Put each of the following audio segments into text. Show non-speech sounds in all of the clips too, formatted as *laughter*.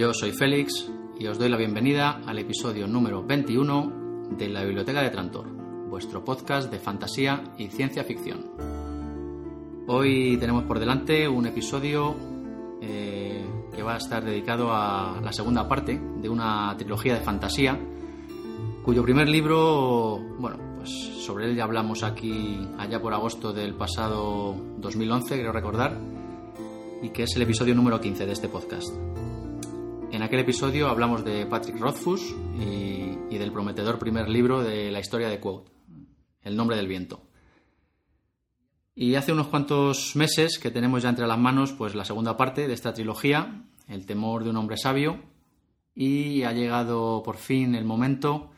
Yo soy Félix y os doy la bienvenida al episodio número 21 de la Biblioteca de Trantor, vuestro podcast de fantasía y ciencia ficción. Hoy tenemos por delante un episodio eh, que va a estar dedicado a la segunda parte de una trilogía de fantasía, cuyo primer libro, bueno, pues sobre él ya hablamos aquí allá por agosto del pasado 2011, creo recordar y que es el episodio número 15 de este podcast. En aquel episodio hablamos de Patrick Rothfuss y, del prometedor primer libro de la historia de Quote, El nombre del viento. Y hace unos cuantos meses que tenemos ya entre las manos pues la segunda parte de esta trilogía, El temor de un hombre sabio, y ha llegado por fin el momento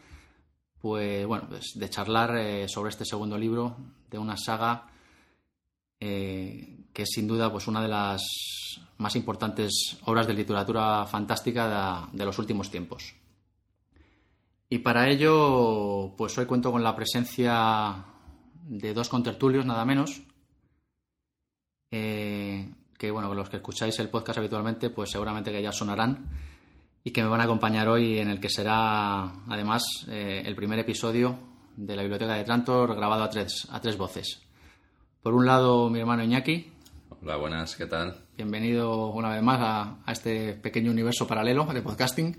pues bueno, pues de charlar eh, sobre este segundo libro de una saga eh, que es sin duda pues, una de las más importantes obras de literatura fantástica de, los últimos tiempos. Y para ello, pues hoy cuento con la presencia de dos contertulios, nada menos, eh, que bueno, los que escucháis el podcast habitualmente, pues seguramente que ya sonarán, y que me van a acompañar hoy en el que será, además, eh, el primer episodio de la Biblioteca de Trantor grabado a tres, a tres voces. Por un lado, mi hermano Iñaki. Hola, buenas, ¿qué tal? Bienvenido una vez más a, a, este pequeño universo paralelo de podcasting.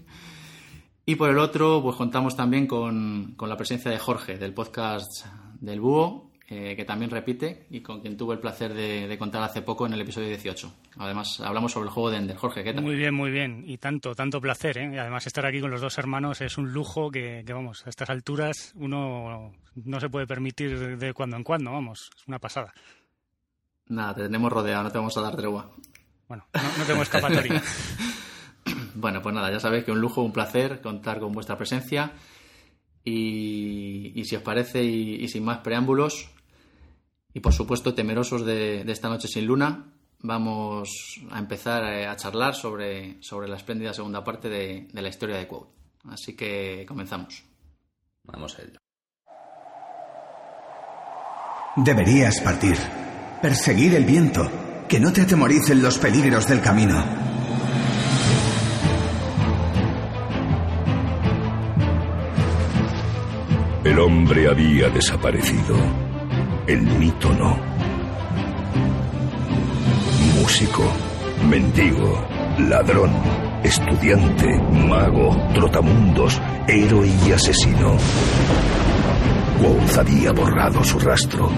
Y por el otro, pues contamos también con, con la presencia de Jorge, del podcast del Búho, eh, que también repite y con quien tuve el placer de, de, contar hace poco en el episodio 18. Además, hablamos sobre el juego de Ender. Jorge, ¿qué tal? Muy bien, muy bien. Y tanto, tanto placer, ¿eh? Y además, estar aquí con los dos hermanos es un lujo que, que, vamos, a estas alturas uno no se puede permitir de cuando en cuando, vamos, es una pasada. Nada, te tenemos rodeado, no te vamos a dar tregua. Bueno, no, no tengo escapatoria. *laughs* bueno, pues nada, ya sabéis que un lujo, un placer contar con vuestra presencia. Y, y si os parece, y, y, sin más preámbulos, y por supuesto temerosos de, de, esta noche sin luna, vamos a empezar a charlar sobre, sobre la espléndida segunda parte de, de la historia de Quote. Así que comenzamos. Vamos a ello. Deberías partir. Perseguir el viento. Que no te atemoricen los peligros del camino. El hombre había desaparecido. El mito no. Músico, mendigo, ladrón, estudiante, mago, trotamundos, héroe y asesino. Quoth había borrado su rastro.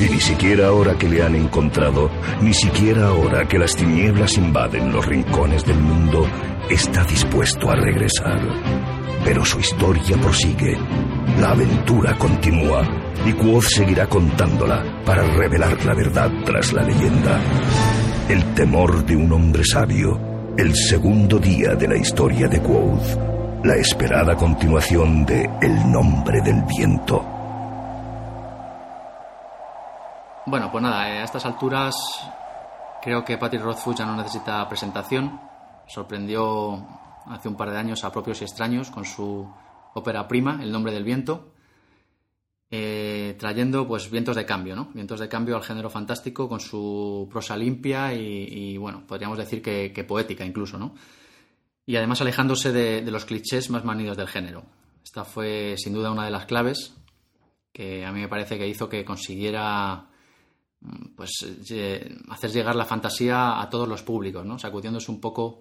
Y ni siquiera ahora que le han encontrado, ni siquiera ahora que las tinieblas invaden los rincones del mundo, está dispuesto a regresar. Pero su historia prosigue. La aventura continúa y Quoth seguirá contándola para revelar la verdad tras la leyenda. El temor de un hombre sabio, el segundo día de la historia de Quoth, la esperada continuación de El nombre del viento. Bueno, pues nada, a estas alturas creo que Patrick Rothfuss ya no necesita presentación. Sorprendió hace un par de años a propios y extraños con su ópera prima, El nombre del viento, eh, trayendo pues vientos de cambio, ¿no? Vientos de cambio al género fantástico con su prosa limpia y, y bueno, podríamos decir que, poética incluso, ¿no? Y además alejándose de, los clichés más manidos del género. Esta fue sin duda una de las claves que a mí me parece que hizo que consiguiera pues eh, hacer llegar la fantasía a todos los públicos, ¿no? Sacudiéndose un poco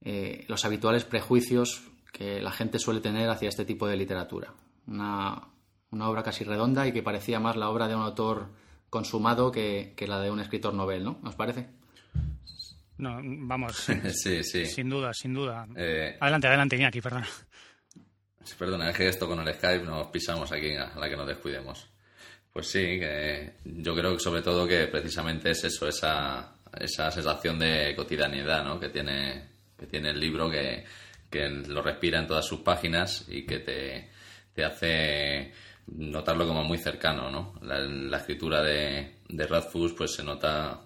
eh, los habituales prejuicios que la gente suele tener hacia este tipo de literatura. Una, una, obra casi redonda y que parecía más la obra de un autor consumado que, la de un escritor novel, ¿no? ¿Os parece? No, vamos. *laughs* sí, sí. Sin duda, sin duda. Eh, adelante, adelante, aquí, perdona. Perdona, es que esto con el Skype nos pisamos aquí a la que nos descuidemos. Pues sí, que yo creo que sobre todo que precisamente es eso, esa, esa sensación de cotidianidad ¿no? que, tiene, que tiene el libro, que, que lo respira en todas sus páginas y que te, te hace notarlo como muy cercano, ¿no? La, escritura de, de Radfus pues se nota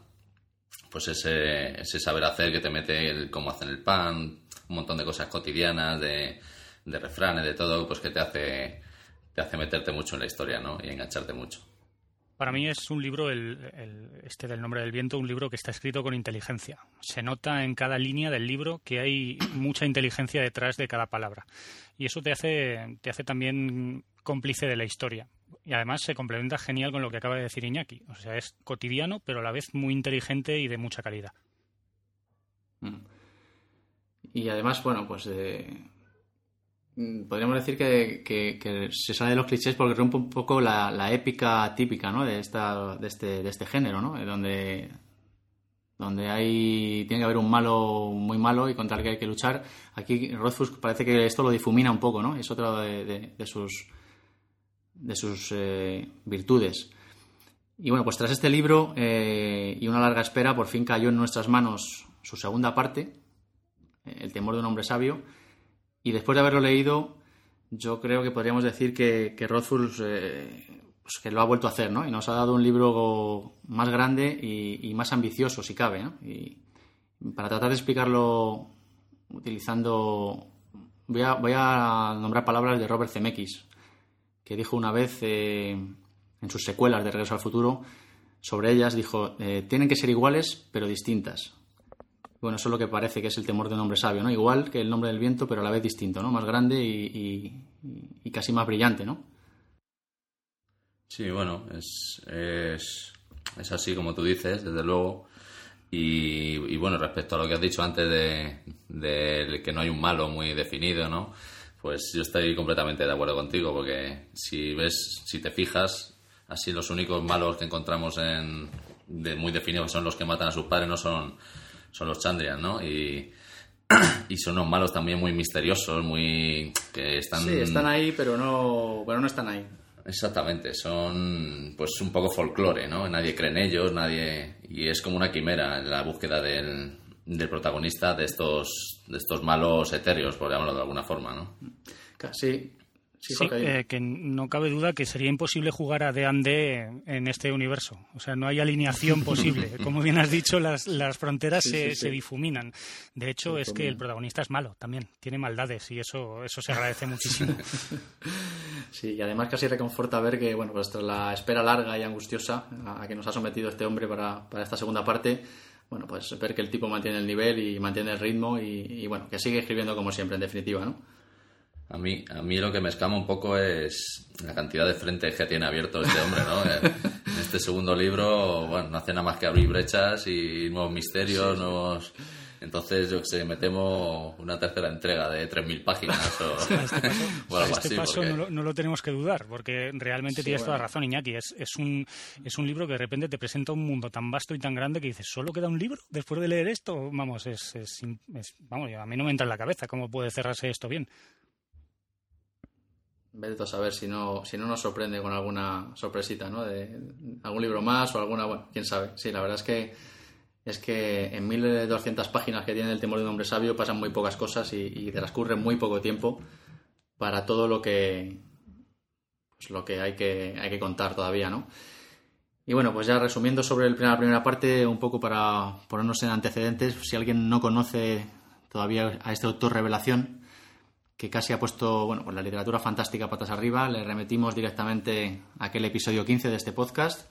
pues ese, ese saber hacer que te mete el cómo hacen el pan, un montón de cosas cotidianas, de, de refranes, de todo, pues que te hace, te hace meterte mucho en la historia, ¿no? Y engancharte mucho. Para mí es un libro, el, este del nombre del viento, un libro que está escrito con inteligencia. Se nota en cada línea del libro que hay mucha inteligencia detrás de cada palabra. Y eso te hace, te hace también cómplice de la historia. Y además se complementa genial con lo que acaba de decir Iñaki. O sea, es cotidiano, pero a la vez muy inteligente y de mucha calidad. Mm. Y además, bueno, pues eh, Mm, podríamos decir que, se sale de los clichés porque rompe un poco la, épica típica ¿no? de, esta, de, este, de este género, ¿no? donde, donde hay, tiene que haber un malo muy malo y contra el que hay que luchar. Aquí Rothfuss parece que esto lo difumina un poco, ¿no? es otra de, sus, de sus eh, virtudes. Y bueno, pues tras este libro eh, y una larga espera, por fin cayó en nuestras manos su segunda parte, El temor de un hombre sabio y después de haberlo leído, yo creo que podríamos decir que, que Rothfuss eh, pues que lo ha vuelto a hacer, ¿no? Y nos ha dado un libro más grande y, más ambicioso, si cabe, ¿no? Y para tratar de explicarlo utilizando... Voy a, voy a nombrar palabras de Robert Zemeckis, que dijo una vez eh, en sus secuelas de Regreso al Futuro, sobre ellas dijo, eh, tienen que ser iguales pero distintas. Bueno, eso es lo que parece que es el temor de un hombre sabio, ¿no? Igual que el nombre del viento, pero a la vez distinto, ¿no? Más grande y, casi más brillante, ¿no? Sí, bueno, es, es, es así como tú dices, desde luego. Y, bueno, respecto a lo que has dicho antes de, de, que no hay un malo muy definido, ¿no? Pues yo estoy completamente de acuerdo contigo, porque si ves, si te fijas, así los únicos malos que encontramos en, muy definidos son los que matan a sus padres, no son son los Chandrian, ¿no? Y, *clears throat* y son unos malos también muy misteriosos, muy... que están... Sí, están ahí, pero no, pero no están ahí. Exactamente, son pues un poco folclore, ¿no? Nadie cree en ellos, nadie... Y es como una quimera en la búsqueda del, del protagonista de estos, de estos malos etéreos, por llamarlo de alguna forma, ¿no? Sí, Sí, eh, que no cabe duda que sería imposible jugar a D&D en este universo. O sea, no hay alineación *laughs* posible. Como bien has dicho, las, las fronteras se, se, difuminan. De hecho, es que el protagonista es malo también. Tiene maldades y eso, eso se agradece muchísimo. *laughs* Sí, y además casi reconforta ver que, bueno, pues tras la espera larga y angustiosa a, que nos ha sometido este hombre para, para esta segunda parte, bueno, pues ver que el tipo mantiene el nivel y mantiene el ritmo y, y bueno, que sigue escribiendo como siempre, en definitiva, ¿no? A mí, a mí lo que me escama un poco es la cantidad de frentes que tiene abierto este hombre, ¿no? Eh, en este segundo libro, bueno, no hace nada más que abrir brechas y nuevos misterios, nuevos... Entonces, yo que sé, me temo una tercera entrega de 3.000 páginas o, *laughs* este paso, *laughs* este paso no, lo, tenemos que dudar, porque realmente tienes toda razón, Iñaki. Es, es, un, es un libro que de repente te presenta un mundo tan vasto y tan grande que dices, ¿solo queda un libro después de leer esto? Vamos, es, es, es vamos, a mí no me entra en la cabeza cómo puede cerrarse esto bien. Vete a saber si no, si no nos sorprende con alguna sorpresita, ¿no? De algún libro más o alguna, bueno, quién sabe. Sí, la verdad es que es que en 1200 páginas que tiene El temor de un hombre sabio pasan muy pocas cosas y, y transcurre muy poco tiempo para todo lo que pues lo que hay que hay que contar todavía, ¿no? Y bueno, pues ya resumiendo sobre el, la primera parte, un poco para ponernos en antecedentes, si alguien no conoce todavía a este autor revelación, que casi ha puesto bueno, pues la literatura fantástica patas arriba. Le remitimos directamente a aquel episodio 15 de este podcast,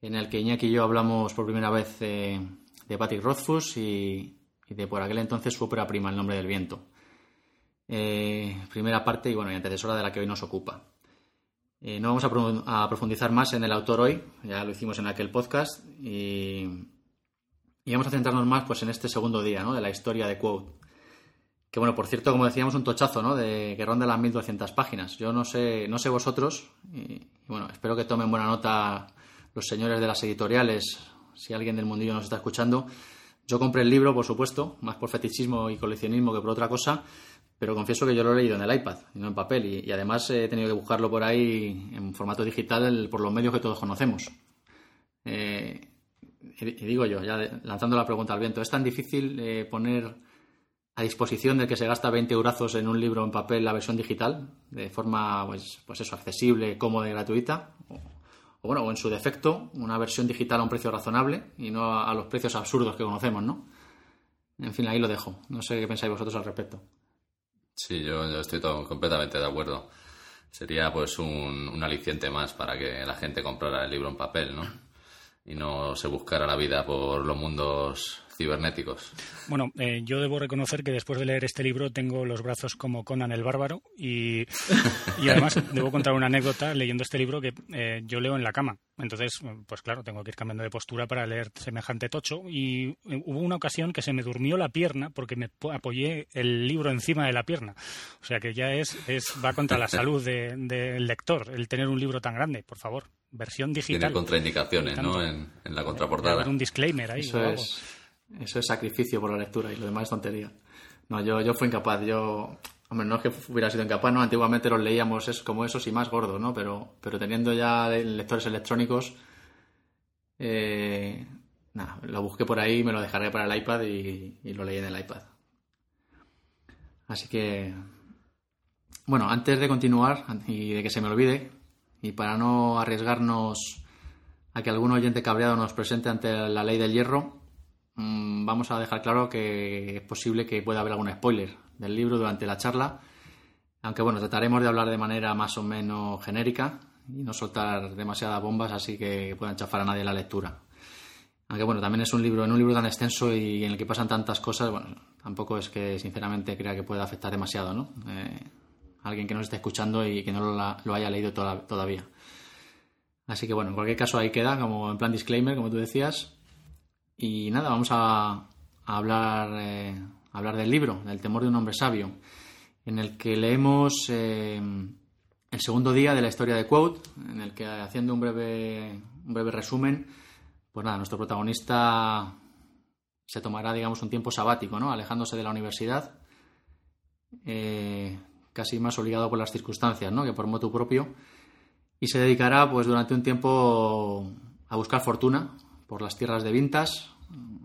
en el que Iñaki y yo hablamos por primera vez de Patrick Rothfuss y, de por aquel entonces su ópera prima, El nombre del viento. Eh, primera parte y bueno, y antecesora de la que hoy nos ocupa. Eh, no vamos a, profundizar más en el autor hoy, ya lo hicimos en aquel podcast, y, y vamos a centrarnos más pues, en este segundo día ¿no? de la historia de Quote. Que bueno, por cierto, como decíamos, un tochazo, ¿no? De que ronda las 1200 páginas. Yo no sé, no sé vosotros, y, bueno, espero que tomen buena nota los señores de las editoriales, si alguien del mundillo nos está escuchando, yo compré el libro, por supuesto, más por fetichismo y coleccionismo que por otra cosa, pero confieso que yo lo he leído en el iPad y no en papel, y, además he tenido que buscarlo por ahí en formato digital por los medios que todos conocemos. Eh, y digo yo, ya lanzando la pregunta al viento, ¿es tan difícil eh, poner a disposición de que se gasta 20 eurazos en un libro en papel la versión digital, de forma, pues, pues eso, accesible, cómoda y gratuita? O, bueno, o en su defecto, una versión digital a un precio razonable y no a, los precios absurdos que conocemos, ¿no? En fin, ahí lo dejo. No sé qué pensáis vosotros al respecto. Sí, yo, estoy completamente de acuerdo. Sería pues un, un aliciente más para que la gente comprara el libro en papel, ¿no? Y no se buscara la vida por los mundos cibernéticos. Bueno, eh, yo debo reconocer que después de leer este libro tengo los brazos como Conan el Bárbaro y, además *laughs* debo contar una anécdota leyendo este libro que eh, yo leo en la cama. Entonces, pues claro, tengo que ir cambiando de postura para leer semejante tocho y eh, hubo una ocasión que se me durmió la pierna porque me apoyé el libro encima de la pierna. O sea que ya es, es va contra la salud del lector el tener un libro tan grande, por favor. Versión digital. Tiene contraindicaciones, ¿no? En, la contraportada. un disclaimer ahí. Eso es eso es sacrificio por la lectura y lo demás es tontería. No, yo, yo fui incapaz. Yo, hombre, no es que hubiera sido incapaz, ¿no? Antiguamente los leíamos como esos y más gordos, ¿no? Pero, pero teniendo ya lectores electrónicos, eh, nada, lo busqué por ahí, me lo dejaré para el iPad y, y lo leí en el iPad. Así que, bueno, antes de continuar y de que se me olvide, y para no arriesgarnos a que algún oyente cabreado nos presente ante la ley del hierro, Mm, vamos a dejar claro que es posible que pueda haber algún spoiler del libro durante la charla, aunque bueno, trataremos de hablar de manera más o menos genérica y no soltar demasiadas bombas así que puedan chafar a nadie la lectura. Aunque bueno, también es un libro, en un libro tan extenso y en el que pasan tantas cosas, bueno, tampoco es que sinceramente crea que pueda afectar demasiado, ¿no? Eh, alguien que nos esté escuchando y que no lo, haya leído todavía. Así que bueno, en cualquier caso ahí queda, como en plan disclaimer, como tú decías. Y nada, vamos a, hablar, eh, hablar del libro, del temor de un hombre sabio, en el que leemos eh, el segundo día de la historia de Quote, en el que haciendo un breve, un breve resumen, pues nada, nuestro protagonista se tomará, digamos, un tiempo sabático, ¿no? Alejándose de la universidad, eh, casi más obligado por las circunstancias, ¿no? Que por motu propio, y se dedicará, pues, durante un tiempo a buscar fortuna, por las tierras de Vintas,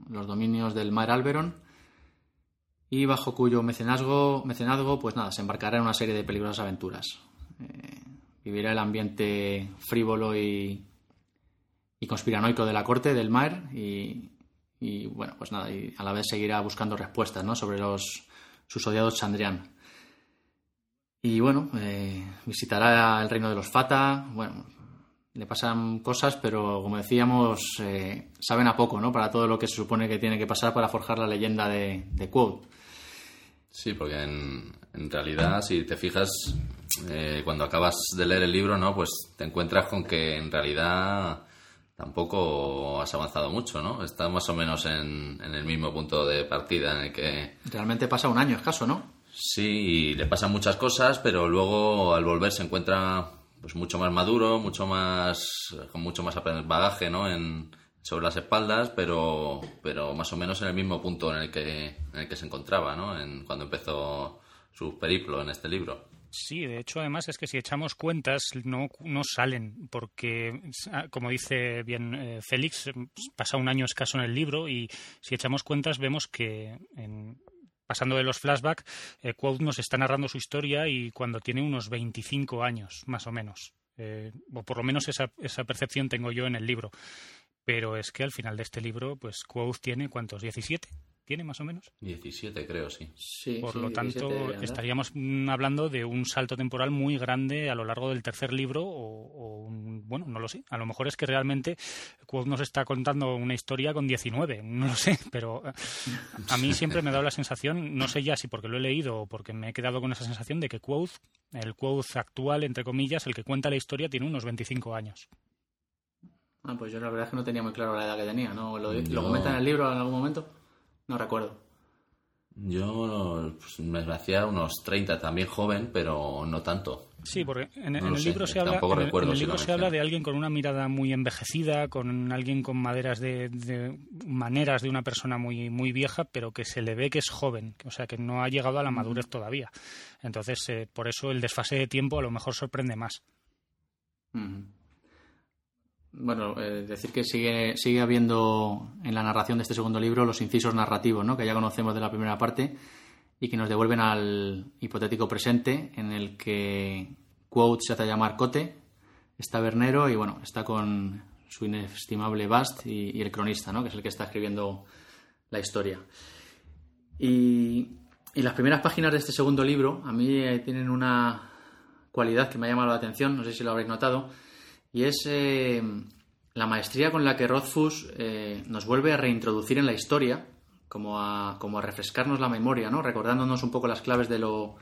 los dominios del Mar Alberon, y bajo cuyo mecenazgo, pues nada, se embarcará en una serie de peligrosas aventuras. Eh, vivirá el ambiente frívolo y, y, conspiranoico de la corte del Mar y, bueno, pues nada, y a la vez seguirá buscando respuestas ¿no? sobre los, sus odiados Chandrian. Y bueno, eh, visitará el reino de los Fata, bueno, le pasan cosas, pero como decíamos, eh, saben a poco, ¿no? Para todo lo que se supone que tiene que pasar para forjar la leyenda de, de Quote. Sí, porque en, en, realidad, si te fijas, eh, cuando acabas de leer el libro, ¿no? Pues te encuentras con que en realidad tampoco has avanzado mucho, ¿no? Estás más o menos en, en el mismo punto de partida en el que... Realmente pasa un año escaso, ¿no? Sí, y le pasan muchas cosas, pero luego al volver se encuentra pues mucho más maduro, mucho más con mucho más bagaje, ¿no? En, sobre las espaldas, pero, pero más o menos en el mismo punto en el que, en el que se encontraba, ¿no? En, cuando empezó su periplo en este libro. Sí, de hecho, además es que si echamos cuentas no, no salen, porque, como dice bien eh, Félix, pasa un año escaso en el libro y si echamos cuentas vemos que en, pasando de los flashbacks, eh, Quote nos está narrando su historia y cuando tiene unos 25 años, más o menos. Eh, o por lo menos esa, esa percepción tengo yo en el libro. Pero es que al final de este libro, pues Quote tiene, ¿cuántos? ¿17? Tiene más o menos. 17 creo, sí. Por lo tanto, estaríamos hablando de un salto temporal muy grande a lo largo del tercer libro o, bueno, no lo sé. A lo mejor es que realmente Quoth nos está contando una historia con 19, no lo sé, *laughs* pero eh, a mí siempre me da la sensación, no sé ya si porque lo he leído o porque me he quedado con esa sensación de que Quoth, el Quoth actual, entre comillas, el que cuenta la historia, tiene unos 25 años. Ah, pues yo la verdad es que no tenía muy claro la edad que tenía, ¿no? ¿Lo, ¿lo comenta en el libro en algún momento? No recuerdo. Yo pues, me hacía unos 30, también joven, pero no tanto. Sí, porque en, el libro se habla, en el, libro se habla de alguien con una mirada muy envejecida, con alguien con maderas de, maneras de una persona muy muy vieja, pero que se le ve que es joven, o sea, que no ha llegado a la madurez todavía. Entonces, eh, por eso el desfase de tiempo a lo mejor sorprende más. Bueno, eh, decir que sigue, sigue habiendo en la narración de este segundo libro los incisos narrativos, ¿no? que ya conocemos de la primera parte y que nos devuelven al hipotético presente en el que Quote se hace llamar Cote, está Bernero y bueno, está con su inestimable Bast y, el cronista, ¿no? que es el que está escribiendo la historia. Y, las primeras páginas de este segundo libro a mí eh, tienen una cualidad que me ha llamado la atención, no sé si lo habréis notado, y es eh, la maestría con la que Rothfuss eh, nos vuelve a reintroducir en la historia, como a, como a refrescarnos la memoria, ¿no? recordándonos un poco las claves de lo,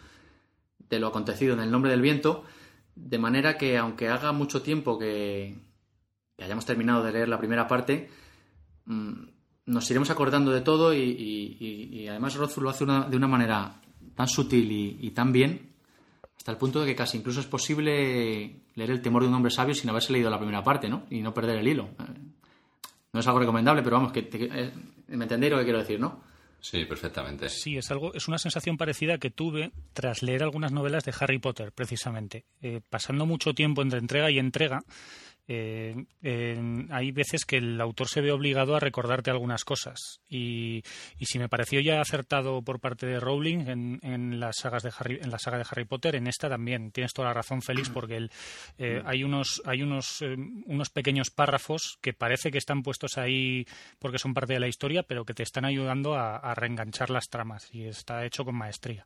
de lo acontecido en el nombre del viento, de manera que aunque haga mucho tiempo que, hayamos terminado de leer la primera parte, mm, nos iremos acordando de todo y, además Rothfuss lo hace de una manera tan sutil y tan bien hasta el punto de que casi incluso es posible leer El temor de un hombre sabio sin haberse leído la primera parte, ¿no? Y no perder el hilo. No es algo recomendable, pero vamos, que eh, me entendéis lo que quiero decir, ¿no? Sí, perfectamente. Sí, es algo, es una sensación parecida que tuve tras leer algunas novelas de Harry Potter, precisamente. Eh, pasando mucho tiempo entre entrega y entrega, eh, hay veces que el autor se ve obligado a recordarte algunas cosas. Y, si me pareció ya acertado por parte de Rowling en, las sagas de Harry, en la saga de Harry Potter, en esta también. Tienes toda la razón, Félix, *clears throat* porque eh, hay unos hay unos eh, unos pequeños párrafos que parece que están puestos ahí porque son parte de la historia, pero que te están ayudando a reenganchar las tramas. Y está hecho con maestría.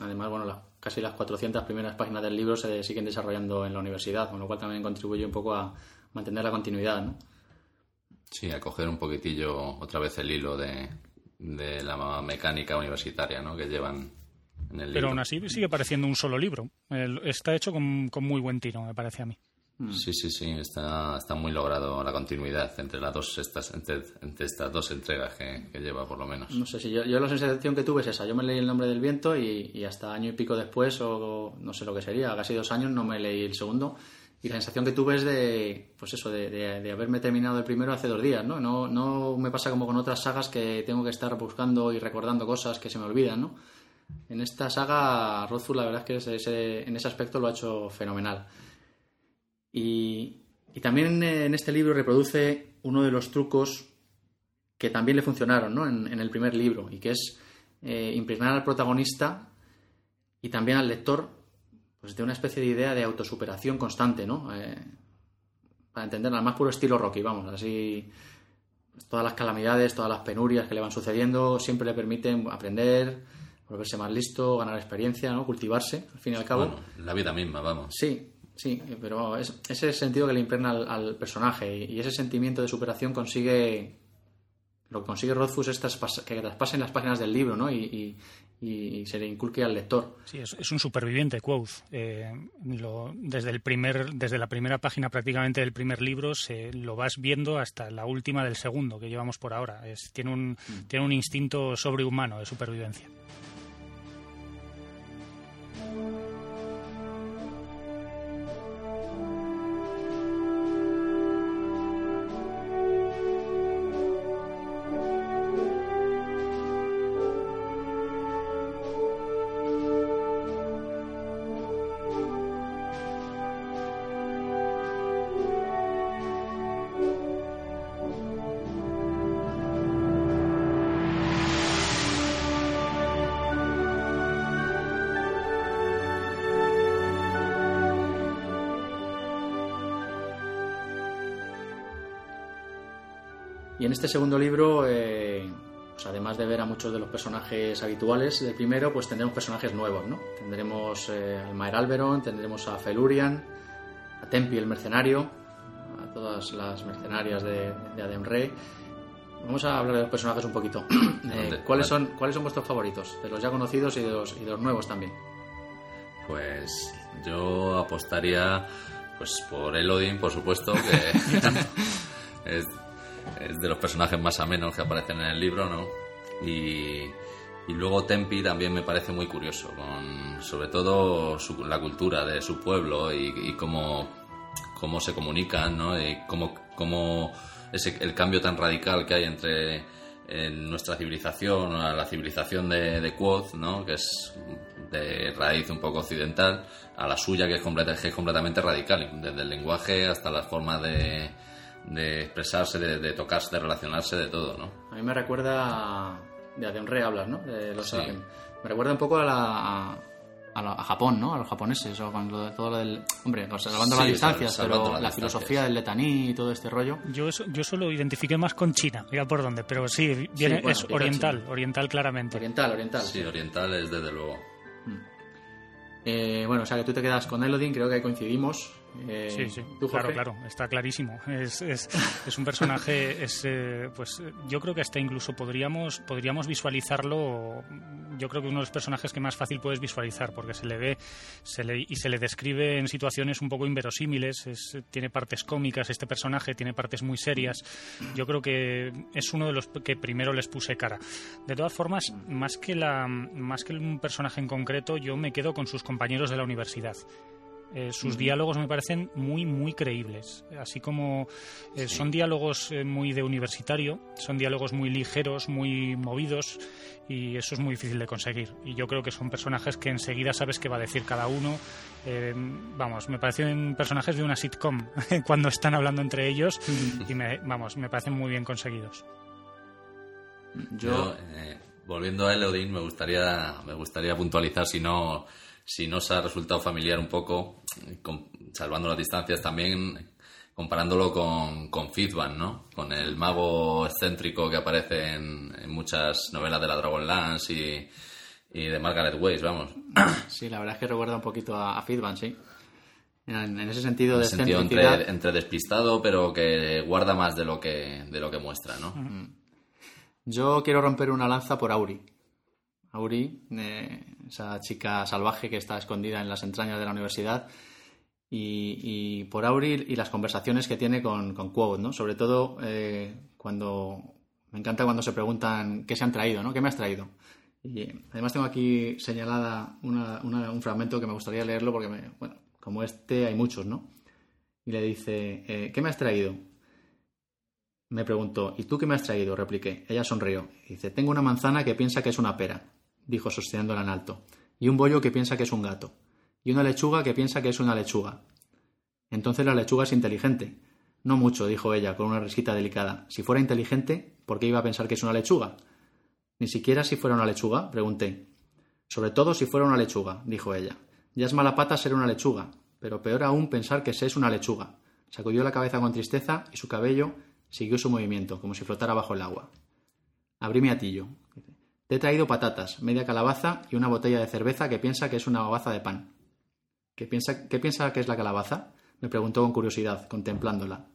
Además, bueno, casi las 400 primeras páginas del libro se siguen desarrollando en la universidad, con lo cual también contribuye un poco a mantener la continuidad, ¿no? Sí, a coger un poquitillo otra vez el hilo de, la mecánica universitaria, ¿no? Que llevan en el libro. Pero aún así sigue pareciendo un solo libro. Está hecho con, con muy buen tiro, me parece a mí. Mm. Sí, sí, sí, está, está muy logrado la continuidad entre las dos estas, entre, estas dos entregas que, lleva por lo menos. No sé si yo, la sensación que tuve es esa, yo me leí el nombre del viento y, hasta año y pico después, o no sé lo que sería, casi dos años no me leí el segundo. Y la sensación que tuve es de, pues eso, de, de, haberme terminado el primero hace dos días, ¿no? ¿no? No me pasa como con otras sagas que tengo que estar buscando y recordando cosas que se me olvidan, ¿no? En esta saga, Rothfuss la verdad es que ese, en ese aspecto lo ha hecho fenomenal. Y, también en este libro reproduce uno de los trucos que también le funcionaron ¿no? en, el primer libro y que es eh, impregnar al protagonista y también al lector pues de una especie de idea de autosuperación constante, ¿no? Eh, para entenderla, al más puro estilo Rocky, vamos, así pues, todas las calamidades, todas las penurias que le van sucediendo siempre le permiten aprender, volverse más listo, ganar experiencia, ¿no? cultivarse, al fin y al cabo. Bueno, la vida misma, vamos. Sí, Sí, pero es, ese sentido que le impregna al, personaje y, ese sentimiento de superación consigue. Lo consigue Rothfuss es que traspasen las páginas del libro ¿no? y, se le inculque al lector. Sí, es, un superviviente, Quoth. Eh, desde, el primer, desde la primera página prácticamente del primer libro se, lo vas viendo hasta la última del segundo que llevamos por ahora. Es, tiene, un, mm. tiene un instinto sobrehumano de supervivencia. Y en este segundo libro, eh, pues además de ver a muchos de los personajes habituales del primero, pues tendremos personajes nuevos, ¿no? Tendremos eh, al Maer Alberon, tendremos a Felurian, a Tempi el mercenario, a todas las mercenarias de, de Ademre. Vamos a hablar de los personajes un poquito. *clears throat* Eh, ¿cuáles, son, ¿Cuáles son vuestros favoritos? De los ya conocidos y de los, y de los nuevos también. Pues yo apostaría pues por Elodin, por supuesto, que *laughs* es es de los personajes más amenos que aparecen en el libro, ¿no? Y, luego Tempi también me parece muy curioso, con sobre todo su- la cultura de su pueblo y, cómo, cómo se comunican, ¿no? Y cómo, cómo ese, el cambio tan radical que hay entre en nuestra civilización, la civilización de, de Quoth, ¿no? Que es de raíz un poco occidental, a la suya que es, que es completamente radical, desde el lenguaje hasta las formas de, de expresarse, de, de tocarse, de relacionarse, de todo, ¿no? A mí me recuerda. De Adenre hablas, ¿no? De los Sí. Me recuerda un poco a la. A, la- a Japón, ¿no? A los japoneses, o cuando todo lo del. Hombre, pues, salvando Sí, las distancias, sal- salvando pero las la distancias. filosofía del letaní y todo este rollo. Yo eso, yo eso lo identifiqué más con China, mira por dónde, pero sí, viene, bueno, es oriental, China. oriental claramente. Oriental, oriental. Sí, oriental es desde luego. Eh, bueno, o sea que tú te quedas con Elodin, creo que coincidimos. Eh, Sí, sí, ¿tú, claro, claro, está clarísimo. Es, es, es un personaje, *laughs* es, eh, pues yo creo que hasta incluso podríamos, podríamos visualizarlo, yo creo que uno de los personajes que más fácil puedes visualizar, porque se le ve se le, y se le describe en situaciones un poco inverosímiles, es, tiene partes cómicas este personaje, tiene partes muy serias. Yo creo que es uno de los que primero les puse cara. De todas formas, más que, la, más que un personaje en concreto, yo me quedo con sus compañeros de la universidad. Eh, sus diálogos me parecen muy, muy creíbles. Así como eh, son diálogos eh, muy de universitario, son diálogos muy ligeros, muy movidos, y eso es muy difícil de conseguir. Y yo creo que son personajes que enseguida sabes qué va a decir cada uno. Eh, vamos, me parecen personajes de una sitcom *laughs* cuando están hablando entre ellos, y me, vamos, me parecen muy bien conseguidos. Yo, Yo, eh, volviendo a Elodin, me gustaría, me gustaría puntualizar si no, si no os ha resultado familiar un poco, con- salvando las distancias también, comparándolo con, con ¿no? Con el mago excéntrico que aparece en, en muchas novelas de la Dragonlance y, y de Margaret Weiss, vamos. *coughs* sí, la verdad es que recuerda un poquito a, a Feedback, sí. En, en ese sentido En de el sentido entre, entre despistado, pero que guarda más de lo que, de lo que muestra, ¿no? Yo quiero romper una lanza por Auri. Auri, esa chica salvaje que está escondida en las entrañas de la universidad. Y, por Auri y las conversaciones que tiene con, con ¿no? Sobre todo eh, cuando. Me encanta cuando se preguntan qué se han traído, ¿no? ¿Qué me has traído? Y además tengo aquí señalada una- un fragmento que me gustaría leerlo porque, me- bueno, como este hay muchos, ¿no? Y le dice, eh, ¿qué me has traído? Me preguntó, ¿y tú qué me has traído? repliqué. Ella sonrió. Dice, tengo una manzana que piensa que es una pera, dijo sosteniéndola en alto, y un bollo que piensa que es un gato, y una lechuga que piensa que es una lechuga. Entonces la lechuga es inteligente. No mucho, dijo ella con una risita delicada. Si fuera inteligente, ¿por qué iba a pensar que es una lechuga? Ni siquiera si fuera una lechuga, pregunté. Sobre todo si fuera una lechuga, dijo ella. Ya es mala pata ser una lechuga, pero peor aún pensar que se es una lechuga. Sacudió la cabeza con tristeza y su cabello siguió su movimiento, como si flotara bajo el agua. Abrí mi atillo. Te he traído patatas, media calabaza y una botella de cerveza que piensa que es una hogaza de pan. ¿Qué piensa, ¿Qué piensa que es la calabaza? Me preguntó con curiosidad, contemplándola.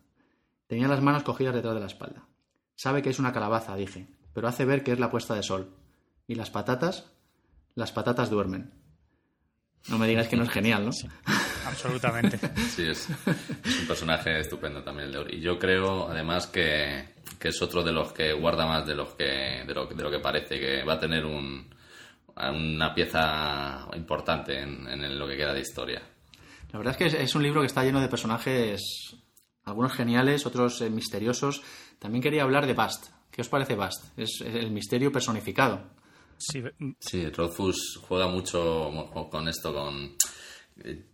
Tenía las manos cogidas detrás de la espalda. Sabe que es una calabaza, dije, pero hace ver que es la puesta de sol. ¿Y las patatas? Las patatas duermen. No me digas que no es genial, ¿no? Absolutamente. *laughs* Sí, es, es un personaje estupendo también el de Ori. Y yo creo, además, que, que es otro de los que guarda más de, los que, de, lo, de lo que parece, que va a tener un, una pieza importante en, en lo que queda de historia. La verdad es que es, es un libro que está lleno de personajes, algunos geniales, otros eh, misteriosos. También quería hablar de Bast. ¿Qué os parece Bast? Es, es el misterio personificado. Sí, Sí, Rothfuss juega mucho con esto, con...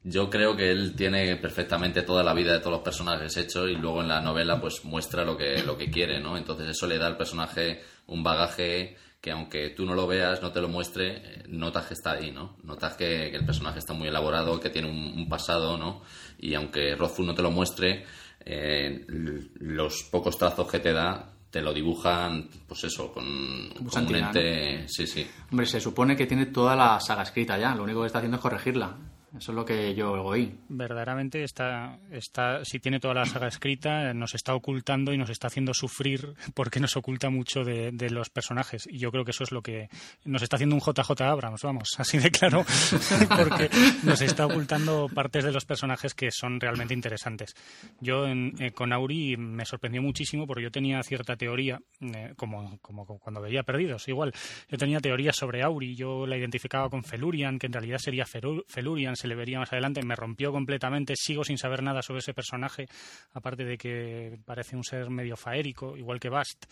Yo creo que él tiene perfectamente toda la vida de todos los personajes hechos y luego en la novela pues muestra lo que, lo que quiere, ¿no? Entonces eso le da al personaje un bagaje que aunque tú no lo veas, no te lo muestre, eh, notas que está ahí, ¿no? Notas que, el personaje está muy elaborado, que tiene un, pasado, ¿no? Y aunque Rothfuss no te lo muestre, eh, los pocos trazos que te da te lo dibujan, pues eso, con, con un ente... Sí, sí. Hombre, se supone que tiene toda la saga escrita ya. Lo único que está haciendo es corregirla. Eso es lo que yo oí. Verdaderamente está, está, si tiene toda la saga escrita, nos está ocultando y nos está haciendo sufrir *laughs* porque nos oculta mucho de, los personajes. Y yo creo que eso es lo que nos está haciendo un JJ Abrams, vamos, *laughs* así de claro, *laughs* porque nos está ocultando partes de los personajes que son realmente interesantes. Yo eh, con Auri me sorprendió muchísimo porque yo tenía cierta teoría, eh, como, como, cuando veía Perdidos, igual. Yo tenía teorías sobre Auri, yo la identificaba con Felurian, que en realidad sería Felurian se le vería más adelante, me rompió completamente, sigo sin saber nada sobre ese personaje, aparte de que parece un ser medio faérico, igual que Bast.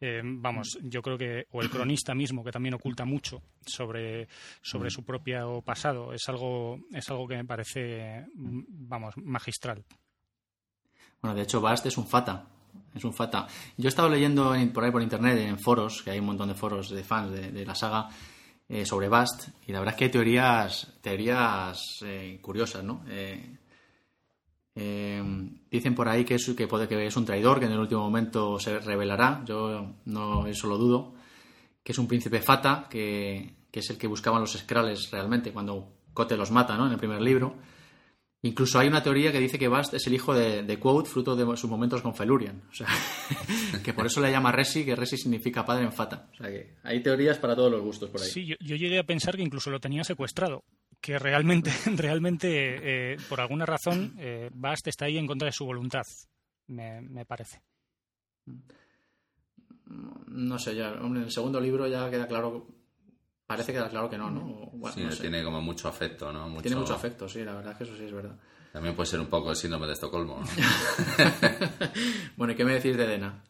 Eh, vamos, yo creo que, o el cronista mismo, que también oculta mucho sobre, sobre su propio pasado, es algo, es algo que me parece, vamos, magistral. Bueno, de hecho, Bast es un fata. Es un fata. Yo he estado leyendo por ahí por internet, en foros, que hay un montón de foros de fans de la saga, eh, sobre Bast y la verdad es que hay teorías, teorías eh, curiosas, ¿no? Eh, dicen por ahí que es, que, puede, que es un traidor, que en el último momento se revelará, yo no eso lo dudo, que es un príncipe Fata, que, que es el que buscaban los escrales realmente cuando Cote los mata, ¿no? En el primer libro Incluso hay una teoría que dice que Bast es el hijo de, de Quoth, fruto de sus momentos con Felurian. O sea, *laughs* que por eso le llama Resi, que Resi significa padre en Fata. O sea que hay teorías para todos los gustos por ahí. Sí, yo, llegué a pensar que incluso lo tenía secuestrado. Que realmente, *laughs* realmente eh, por alguna razón, eh, Bast está ahí en contra de su voluntad, me, parece. No sé, ya en el segundo libro ya queda claro Parece que da claro que no, ¿no? sí, tiene como mucho afecto, ¿no? Tiene mucho afecto, sí, la verdad es que eso sí es verdad. También puede ser un poco el síndrome de Estocolmo, ¿no? *laughs* bueno, ¿y qué me decís de Dena?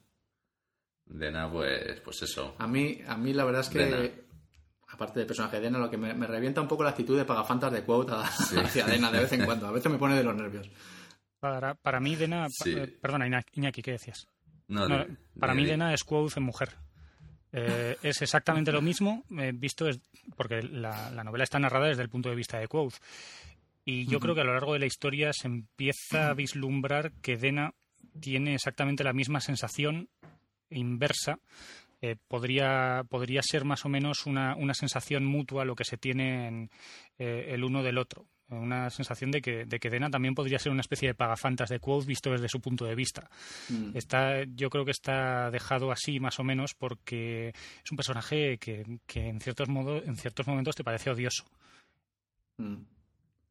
Dena, pues, pues eso. A mí, a mí la verdad es que, aparte del personaje de Dena, lo que me, revienta un poco la actitud de pagafantas de quote hacia Dena de vez en cuando. A veces me pone de los nervios. Para, para mí, Dena... Eh, perdona, Iñaki, ¿qué decías? No, para mí, Dena es quote en mujer. Eh, es exactamente lo mismo, eh, visto porque la, novela está narrada desde el punto de vista de Quoth. Y yo creo que a lo largo de la historia se empieza a vislumbrar que Dena tiene exactamente la misma sensación inversa. Eh, podría, podría ser más o menos una, una sensación mutua lo que se tiene el uno del otro una sensación de que, de que Dena también podría ser una especie de pagafantas de Quoth visto desde su punto de vista. Mm. Está, yo creo que está dejado así más o menos porque es un personaje que, que en, ciertos modos, en ciertos momentos te parece odioso. Mm.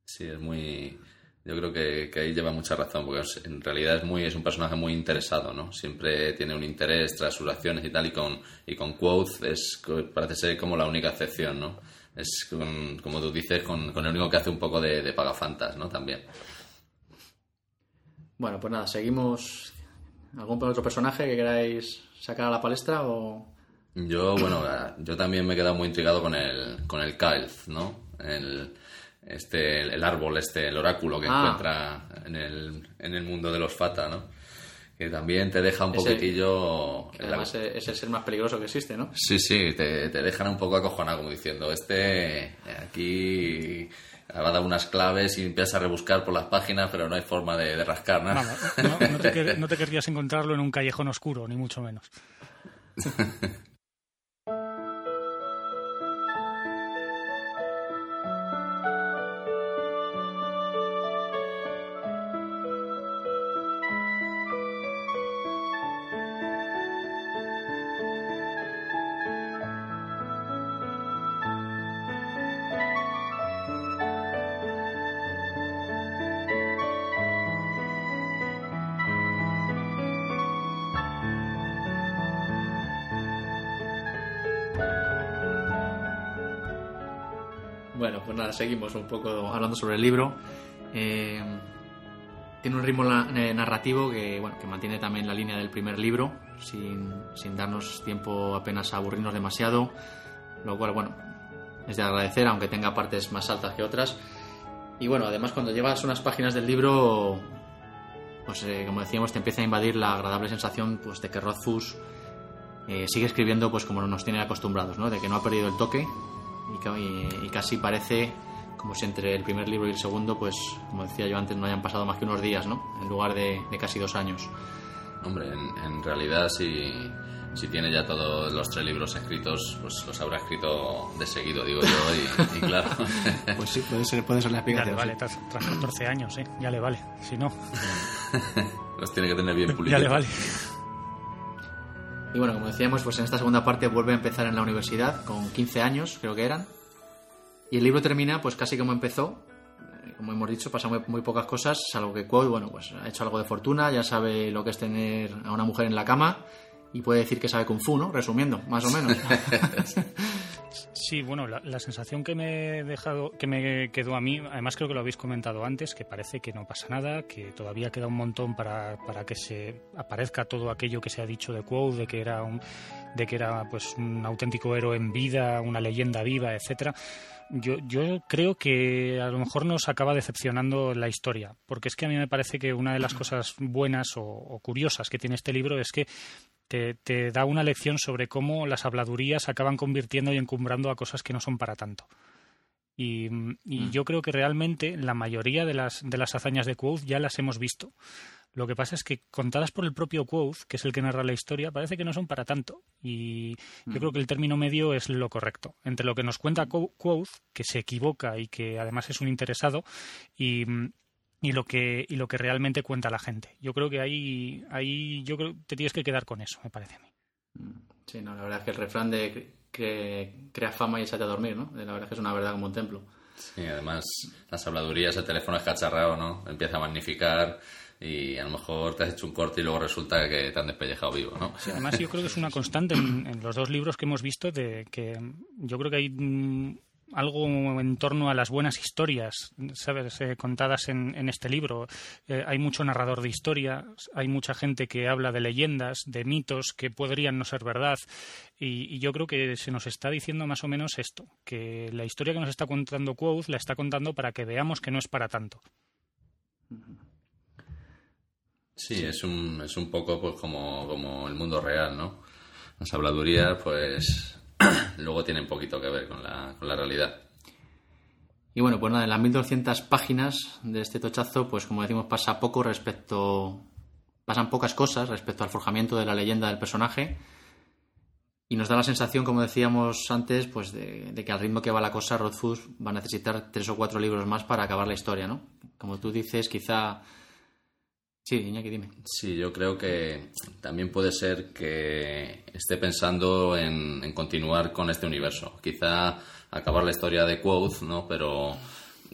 Sí, es muy... Yo creo que, ahí lleva mucha razón, porque en realidad es muy es un personaje muy interesado, ¿no? Siempre tiene un interés tras sus acciones y tal, y con, y con Quoth es, parece ser como la única excepción, ¿no? Es como tú dices, con, el único que hace un poco de, de pagafantas, ¿no? También. Bueno, pues nada, seguimos. ¿Algún otro personaje que queráis sacar a la palestra o...? Yo, bueno, yo también me he quedado muy intrigado con el, con el Kalf, ¿no? El, este, el árbol, este, el oráculo que ah. encuentra en el, en el mundo de los Fata, ¿no? Que también te deja un poquitillo... además es el ser más peligroso que existe, ¿no? Sí, sí, te, te dejan un poco acojonado, como diciendo, este aquí va a dar unas claves y empiezas a rebuscar por las páginas, pero no hay forma de, rascar nada. no, no, te, *laughs* no te querrías encontrarlo en un callejón oscuro, ni mucho menos. *laughs* Seguimos un poco hablando sobre el libro. Eh, tiene un ritmo eh, narrativo que, bueno, que mantiene también la línea del primer libro, sin, sin darnos tiempo apenas a aburrirnos demasiado, lo cual, bueno, es de agradecer, aunque tenga partes más altas que otras. Y bueno, además cuando llevas unas páginas del libro, pues eh, como decíamos, te empieza a invadir la agradable sensación pues, de que Rothfuss sigue escribiendo pues como nos tiene acostumbrados, ¿no? de que no ha perdido el toque y, casi parece como si entre el primer libro y el segundo, pues como decía yo antes, no hayan pasado más que unos días, ¿no? En lugar de, casi dos años. Hombre, en, realidad si, si tiene ya todos los tres libros escritos, pues los habrá escrito de seguido, digo yo, y, claro. *laughs* pues sí, puede ser, puede ser la explicación. Ya le vale, tras, 14 años, ¿eh? ya le vale. Si no. *laughs* los tiene que tener bien pulidos. *laughs* ya le vale. Y bueno, como decíamos, pues en esta segunda parte vuelve a empezar en la universidad, con 15 años, creo que eran. Y el libro termina, pues casi como empezó. Eh, como hemos dicho, pasan muy, muy, pocas cosas, salvo que Quote, bueno, pues ha hecho algo de fortuna, ya sabe lo que es tener a una mujer en la cama y puede decir que sabe Kung Fu, ¿no? Resumiendo, más o menos. *laughs* Sí, bueno, la, sensación que me he dejado, que me quedó a mí, además creo que lo habéis comentado antes, que parece que no pasa nada, que todavía queda un montón para, para que se aparezca todo aquello que se ha dicho de Quo, de que era un, de que era pues un auténtico héroe en vida, una leyenda viva, etcétera. Yo creo que a lo mejor nos acaba decepcionando la historia, porque es que a mí me parece que una de las cosas buenas o curiosas que tiene este libro es que te, da una lección sobre cómo las habladurías acaban convirtiendo y encumbrando a cosas que no son para tanto. Y, mm. yo creo que realmente la mayoría de las, de las hazañas de Quoth ya las hemos visto. Lo que pasa es que contadas por el propio Quoth, que es el que narra la historia, parece que no son para tanto. Y yo mm. creo que el término medio es lo correcto. Entre lo que nos cuenta Quoth, que se equivoca y que además es un interesado, y, y lo que y lo que realmente cuenta la gente. Yo creo que ahí ahí yo creo te tienes que quedar con eso, me parece a mí. Sí, no, la verdad es que el refrán de que crea fama y échate a dormir, ¿no? La verdad es que es una verdad como un templo. Sí, además las habladurías, el teléfono es cacharrado, ¿no? Empieza a magnificar y a lo mejor te has hecho un corte y luego resulta que te han despellejado vivo, ¿no? Sí, además yo creo que es una constante en, en, los dos libros que hemos visto de que yo creo que hay mm, algo en torno a las buenas historias, ¿sabes? Eh, contadas en, este libro. Eh, hay mucho narrador de historia, hay mucha gente que habla de leyendas, de mitos que podrían no ser verdad. Y, yo creo que se nos está diciendo más o menos esto, que la historia que nos está contando Quoth la está contando para que veamos que no es para tanto. Sí, es un, es un poco pues como, como el mundo real, ¿no? Las habladurías, pues *clears throat* luego tiene un poquito que ver con la, con la realidad. Y bueno, pues nada, en las 1200 páginas de este tochazo, pues como decimos, pasa poco respecto. pasan pocas cosas respecto al forjamiento de la leyenda del personaje. Y nos da la sensación, como decíamos antes, pues de, que al ritmo que va la cosa, Rothfuss va a necesitar tres o cuatro libros más para acabar la historia, ¿no? Como tú dices, quizá Sí, Iñaki, dime. Sí, yo creo que también puede ser que esté pensando en, continuar con este universo. Quizá acabar la historia de Quoth, ¿no? Pero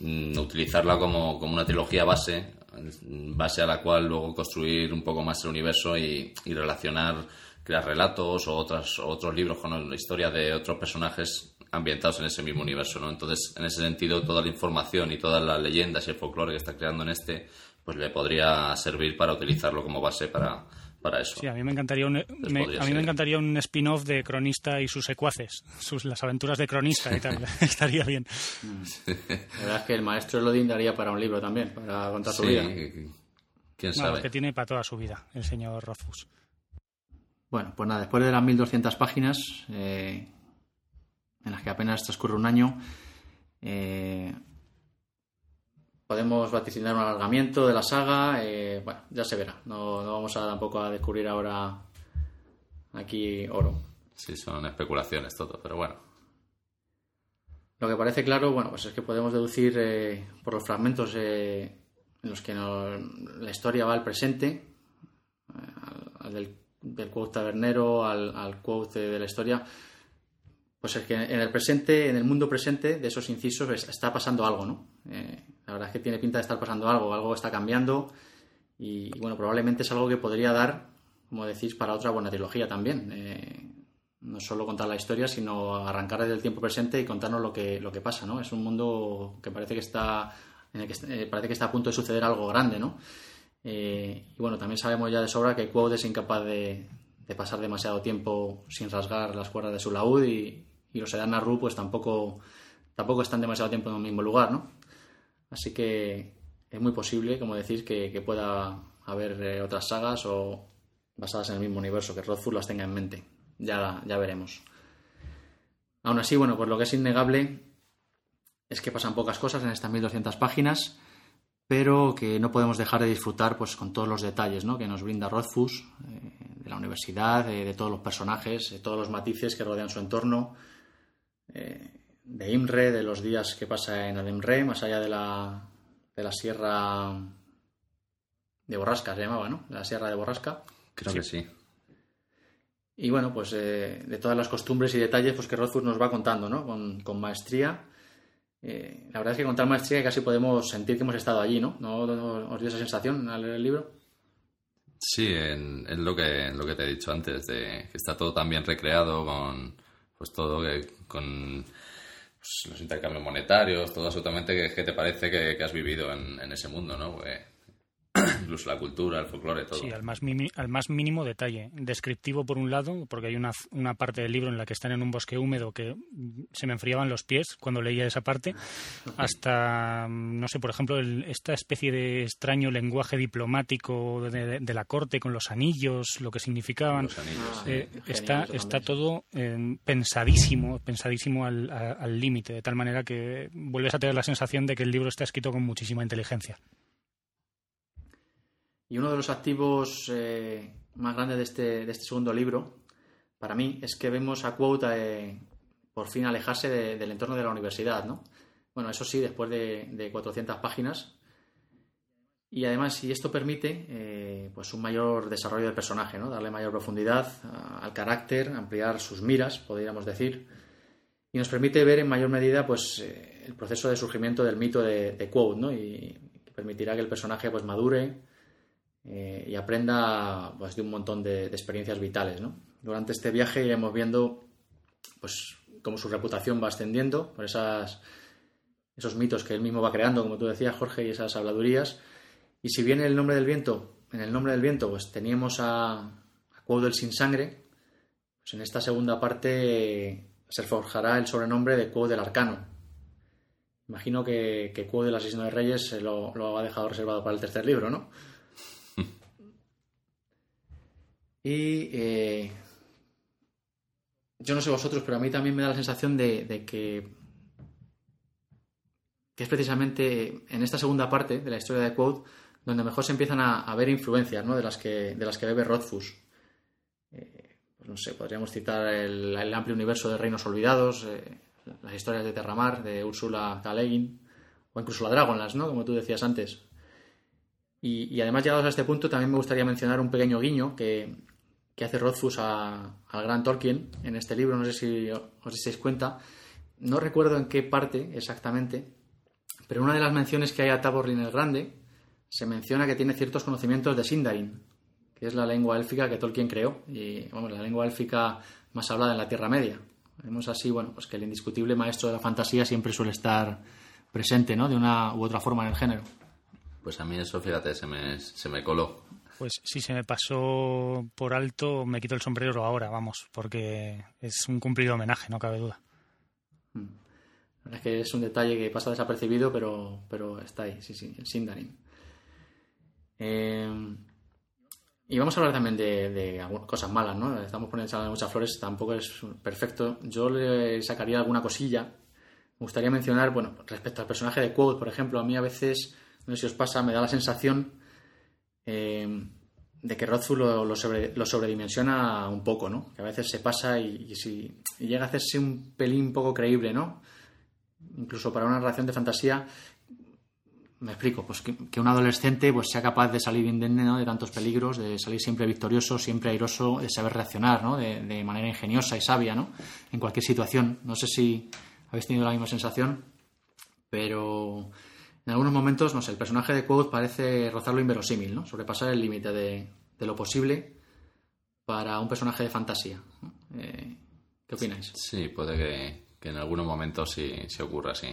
mm, utilizarla como, una trilogía base, base a la cual luego construir un poco más el universo y, relacionar, crear relatos o otras, otros libros con la historia de otros personajes ambientados en ese mismo universo, ¿no? Entonces, en ese sentido, toda la información y todas las leyendas y el folclore que está creando en este pues le podría servir para utilizarlo como base para, para eso. Sí, a mí me encantaría un, a mí me encantaría un spin-off de Cronista y sus secuaces, sus, las aventuras de Cronista y tal, *laughs* *laughs* estaría bien. La verdad es que el maestro Lodin daría para un libro también, para contar su vida. quién sabe. que tiene para toda su vida el señor Rothfuss. Bueno, pues nada, después de las 1200 páginas, eh, en las que apenas transcurre un año, eh, podemos vaticinar un alargamiento de la saga. Eh, bueno, ya se verá. No, vamos a tampoco a descubrir ahora aquí oro. Sí, son especulaciones todo, pero bueno. Lo que parece claro, bueno, pues es que podemos deducir eh, por los fragmentos eh, en los que la historia va al presente, al, del, del quote tabernero, al, al quote de la historia, pues es que en el presente, en el mundo presente de esos incisos está pasando algo, ¿no? Eh, la verdad es que tiene pinta de estar pasando algo, algo está cambiando y, bueno, probablemente es algo que podría dar, como decís, para otra buena trilogía también. Eh, no solo contar la historia, sino arrancar desde el tiempo presente y contarnos lo que, lo que pasa, ¿no? Es un mundo que parece que está, en el que, eh, parece que está a punto de suceder algo grande, ¿no? y bueno, también sabemos ya de sobra que Quote es incapaz de, pasar demasiado tiempo sin rasgar las cuerdas de su laúd y, y los Edan pues tampoco, tampoco están demasiado tiempo en el mismo lugar, ¿no? Así que es muy posible, como decís, que, pueda haber eh, otras sagas o basadas en el mismo universo, que Rothfuss las tenga en mente. Ya, ya veremos. Aún así, bueno, pues lo que es innegable es que pasan pocas cosas en estas 1200 páginas pero que no podemos dejar de disfrutar pues con todos los detalles ¿no? que nos brinda Rothfuss eh, de la universidad, de todos los personajes, de todos los matices que rodean su entorno, eh, de Imre, de los días que pasa en Ademre, más allá de la, de la sierra de Borrasca, se llamaba, ¿no? La sierra de Borrasca. Creo que sí. Y bueno, pues eh, de todas las costumbres y detalles pues que Rothfuss nos va contando, ¿no? Con, con maestría eh, la verdad es que con tal maestría casi podemos sentir que hemos estado allí, ¿no? ¿No, os dio esa sensación al leer el libro? Sí, es lo que, lo que te he dicho antes, de que está todo tan bien recreado con pues todo que, con pues, los intercambios monetarios, todo absolutamente que, que te parece que, has vivido en, en, ese mundo, ¿no? *coughs* incluso la cultura, el folclore, todo. Sí, al más, al más mínimo detalle. Descriptivo por un lado, porque hay una, una, parte del libro en la que están en un bosque húmedo que se me enfriaban los pies cuando leía esa parte, *laughs* hasta, no sé, por ejemplo, esta especie de extraño lenguaje diplomático de, de, la corte con los anillos, lo que significaban. Eh, está, está todo eh, pensadísimo, pensadísimo al límite, de tal manera que vuelves a tener la sensación de que el libro está escrito con muchísima inteligencia. Y uno de los activos eh, más grandes de este, de este, segundo libro, para mí, es que vemos a Quote eh, por fin alejarse del entorno de la universidad, ¿no? Bueno, eso sí, después de, 400 páginas. Y además, si esto permite, eh, pues un mayor desarrollo del personaje, ¿no? Darle mayor profundidad al carácter, ampliar sus miras, podríamos decir. Y nos permite ver en mayor medida, pues, el proceso de surgimiento del mito de, de Quote, ¿no? Y permitirá que el personaje, pues, madure, eh, y aprenda pues, de un montón de, experiencias vitales. ¿no? Durante este viaje iremos viendo pues, cómo su reputación va ascendiendo por esas, esos mitos que él mismo va creando, como tú decías, Jorge, y esas habladurías. Y si bien el nombre del viento, en el nombre del viento, pues teníamos a, a del Sin Sangre, pues en esta segunda parte se forjará el sobrenombre de Cuau del Arcano. Imagino que, que del Asesino de Reyes lo, lo ha dejado reservado para el tercer libro, ¿no? Y eh, yo no sé vosotros, pero a mí también me da la sensación de, que, es precisamente en esta segunda parte de la historia de Quote donde mejor se empiezan a, ver influencias ¿no? de, las que, de las que bebe Rothfuss. Eh, pues no sé, podríamos citar el, amplio universo de Reinos Olvidados, eh, las historias de Terramar, de Ursula K. o incluso la Dragonlance, ¿no? como tú decías antes. Y, además, llegados a este punto, también me gustaría mencionar un pequeño guiño que, que hace Rothfuss al gran Tolkien en este libro, no sé si os dais cuenta. No recuerdo en qué parte exactamente, pero una de las menciones que hay a Taborlin el Grande se menciona que tiene ciertos conocimientos de Sindarin, que es la lengua élfica que Tolkien creó, y vamos, la lengua élfica más hablada en la Tierra Media. Vemos así, bueno, pues que el indiscutible maestro de la fantasía siempre suele estar presente, ¿no? De una u otra forma en el género. Pues a mí eso, fíjate, se me, se me coló. Pues si se me pasó por alto, me quito el sombrero ahora, vamos, porque es un cumplido homenaje, no cabe duda. Hmm. Es que es un detalle que pasa desapercibido, pero, pero está ahí, sí, sí, el Sindarin. Eh, y vamos a hablar también de, cosas malas, ¿no? Estamos poniendo muchas flores, tampoco es perfecto. Yo le sacaría alguna cosilla. Me gustaría mencionar, bueno, respecto al personaje de Quote, por ejemplo, a mí a veces, no sé si os pasa, me da la sensación eh, de que Rothfuss lo, sobredimensiona un poco, ¿no? Que a veces se pasa y, si, llega a hacerse un pelín poco creíble, ¿no? Incluso para una relación de fantasía, me explico, pues que, un adolescente pues sea capaz de salir indemne de tantos peligros, de salir siempre victorioso, siempre airoso, de saber reaccionar, ¿no? De, de, manera ingeniosa y sabia, ¿no? En cualquier situación. No sé si habéis tenido la misma sensación, pero en algunos momentos, no sé, el personaje de Quote parece rozar lo inverosímil, ¿no? Sobrepasar el límite de, lo posible para un personaje de fantasía. Eh, ¿Qué opináis? Sí, puede que, en algunos momentos sí, se ocurra así.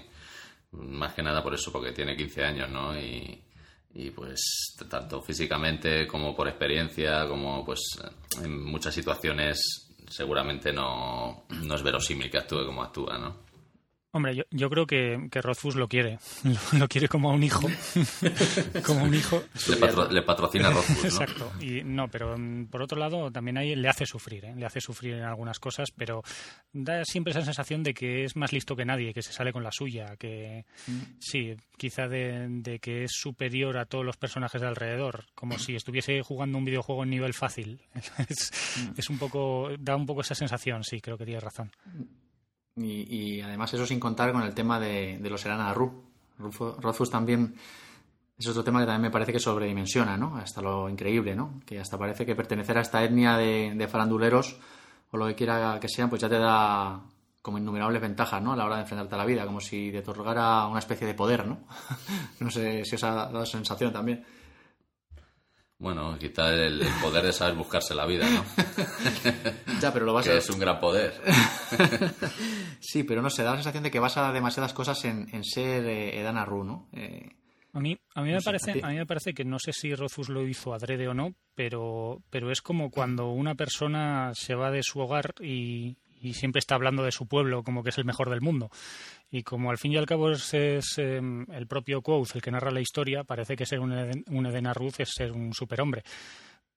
Más que nada por eso, porque tiene 15 años, ¿no? Y, pues tanto físicamente como por experiencia, como pues en muchas situaciones seguramente no es verosímil que actúe como actúa, ¿no? Hombre, yo, yo creo que, que Rothfuss lo quiere. *laughs* Lo, quiere como a un hijo. *laughs* como un hijo. Le, patrocina a Rothfuss, ¿no? *laughs* Exacto. Y no, pero mm, por otro lado también ahí le hace sufrir, ¿eh? Le hace sufrir en algunas cosas, pero da siempre esa sensación de que es más listo que nadie, que se sale con la suya, que mm. sí, quizá de, de, que es superior a todos los personajes de alrededor, como si estuviese jugando un videojuego en nivel fácil. es, mm. es un poco, da un poco esa sensación, sí, creo que tienes razón. Y, además eso sin contar con el tema de, los Erana Ru. Rothfuss también es otro tema que también me parece que sobredimensiona, ¿no? Hasta lo increíble, ¿no? Que hasta parece que pertenecer a esta etnia de, faranduleros o lo que quiera que sean, pues ya te da como innumerables ventajas, ¿no? A la hora de enfrentarte a la vida, como si te otorgara una especie de poder, ¿no? *laughs* no sé si os ha dado sensación también. Bueno, quizá el, poder de saber buscarse la vida, ¿no? *laughs* ya, pero lo vas que a... es un gran poder. *laughs* sí, pero no sé, da la sensación de que basa demasiadas cosas en, ser eh, Edana Ru, ¿no? Eh, a mí, a mí me parece, a, mí me parece que no sé si Rothfuss lo hizo adrede o no, pero, pero es como cuando una persona se va de su hogar y, y siempre está hablando de su pueblo como que es el mejor del mundo. Y como al fin y al cabo es, em, el propio Quoth el que narra la historia, parece que ser un, un Edena Ruth es ser un superhombre.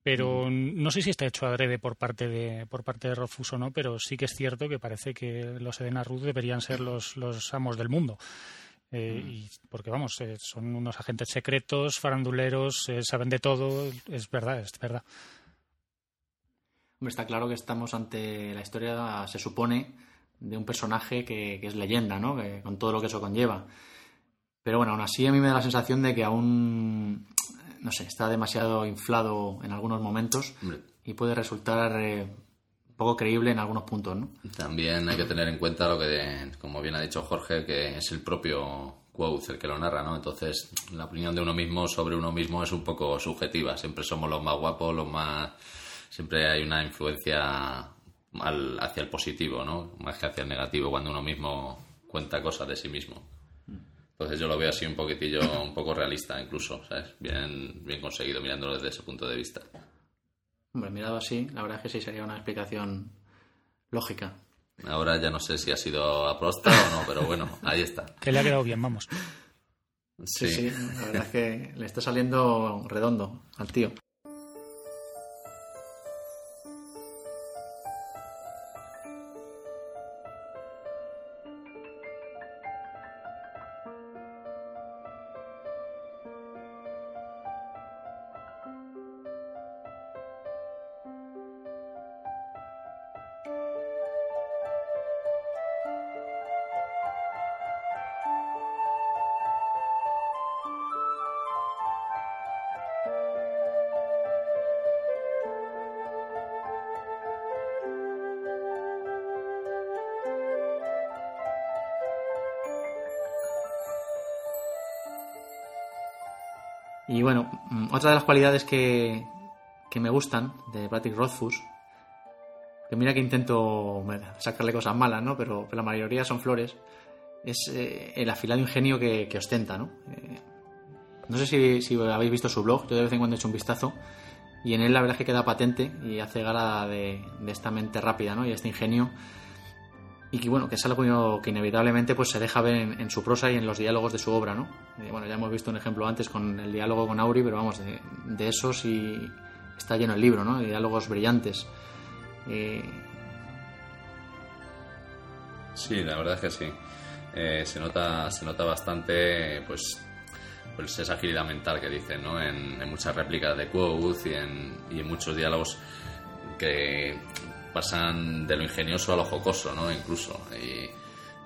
Pero mm. no sé si está hecho adrede por parte de por parte de Rothfuss o no, pero sí que es cierto que parece que los Edena Ruth deberían ser los, los amos del mundo. Eh, mm. y porque vamos, eh, son unos agentes secretos, faranduleros, eh, saben de todo, es verdad, es verdad. Está claro que estamos ante la historia, se supone, de un personaje que, es leyenda, ¿no? con todo lo que eso conlleva. Pero bueno, aún así a mí me da la sensación de que aún, no sé, está demasiado inflado en algunos momentos y puede resultar eh, poco creíble en algunos puntos, ¿no? También hay que tener en cuenta lo que, como bien ha dicho Jorge, que es el propio Quoth el que lo narra, ¿no? Entonces, la opinión de uno mismo sobre uno mismo es un poco subjetiva. Siempre somos los más guapos, los más siempre hay una influencia hacia el positivo, ¿no? Más que hacia el negativo, cuando uno mismo cuenta cosas de sí mismo. Entonces yo lo veo así un poquitillo, un poco realista incluso, ¿sabes? Bien, bien conseguido mirándolo desde ese punto de vista. Hombre, mirado así, la verdad es que sí sería una explicación lógica. Ahora ya no sé si ha sido aprosta o no, pero bueno, ahí está. *laughs* Que le ha quedado bien, vamos. sí, sí, la verdad es que le está saliendo redondo al tío. Y bueno, mm, otra de las cualidades que, que me gustan de Patrick Rothfuss, que mira que intento sacarle cosas malas, ¿no? Pero, la mayoría son flores, es eh, el afilado ingenio que, ostenta, ¿no? Eh, no sé si, si, habéis visto su blog, yo de vez en cuando he hecho un vistazo, y en él la verdad es que queda patente y hace gala de, de esta mente rápida, ¿no? Y este ingenio y que bueno, que es algo que inevitablemente pues se deja ver en, su prosa y en los diálogos de su obra, ¿no? Eh, bueno, ya hemos visto un ejemplo antes con el diálogo con Auri, pero vamos, de, de eso sí está lleno el libro, ¿no? De diálogos brillantes. Eh, sí, la verdad es que sí. Eh, se nota se nota bastante pues pues esa agilidad mental que dicen ¿no? en, muchas réplicas de Quoth y en, y en muchos diálogos que pasan de lo ingenioso a lo jocoso, ¿no? Incluso.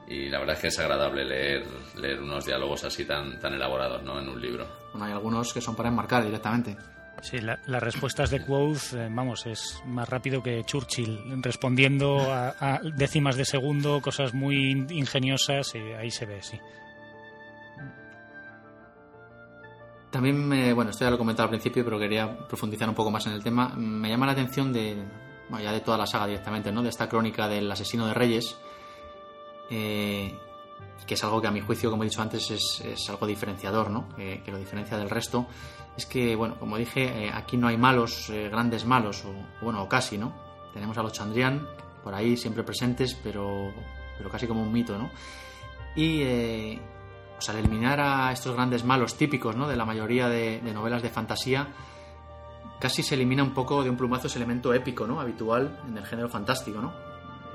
Y, la verdad es que es agradable leer, leer unos diálogos así tan, tan elaborados, ¿no? En un libro. Bueno, hay algunos que son para enmarcar directamente. Sí, las respuestas de Quoth, eh, vamos, es más rápido que Churchill, respondiendo a, décimas de segundo, cosas muy ingeniosas, y ahí se ve, sí. También, bueno, esto ya lo he comentado al principio, pero quería profundizar un poco más en el tema. Me llama la atención de, ya de toda la saga directamente, ¿no? De esta crónica del asesino de reyes, eh, que es algo que a mi juicio, como he dicho antes, es, algo diferenciador, ¿no? Que, lo diferencia del resto. Es que, bueno, como dije, eh, aquí no hay malos, eh, grandes malos, o bueno, o casi, ¿no? Tenemos a los Chandrian por ahí siempre presentes, pero, pero casi como un mito, ¿no? Y pues al eliminar a estos grandes malos típicos ¿no? de la mayoría de, novelas de fantasía, casi se elimina un poco de un plumazo ese elemento épico ¿no? habitual en el género fantástico. ¿no?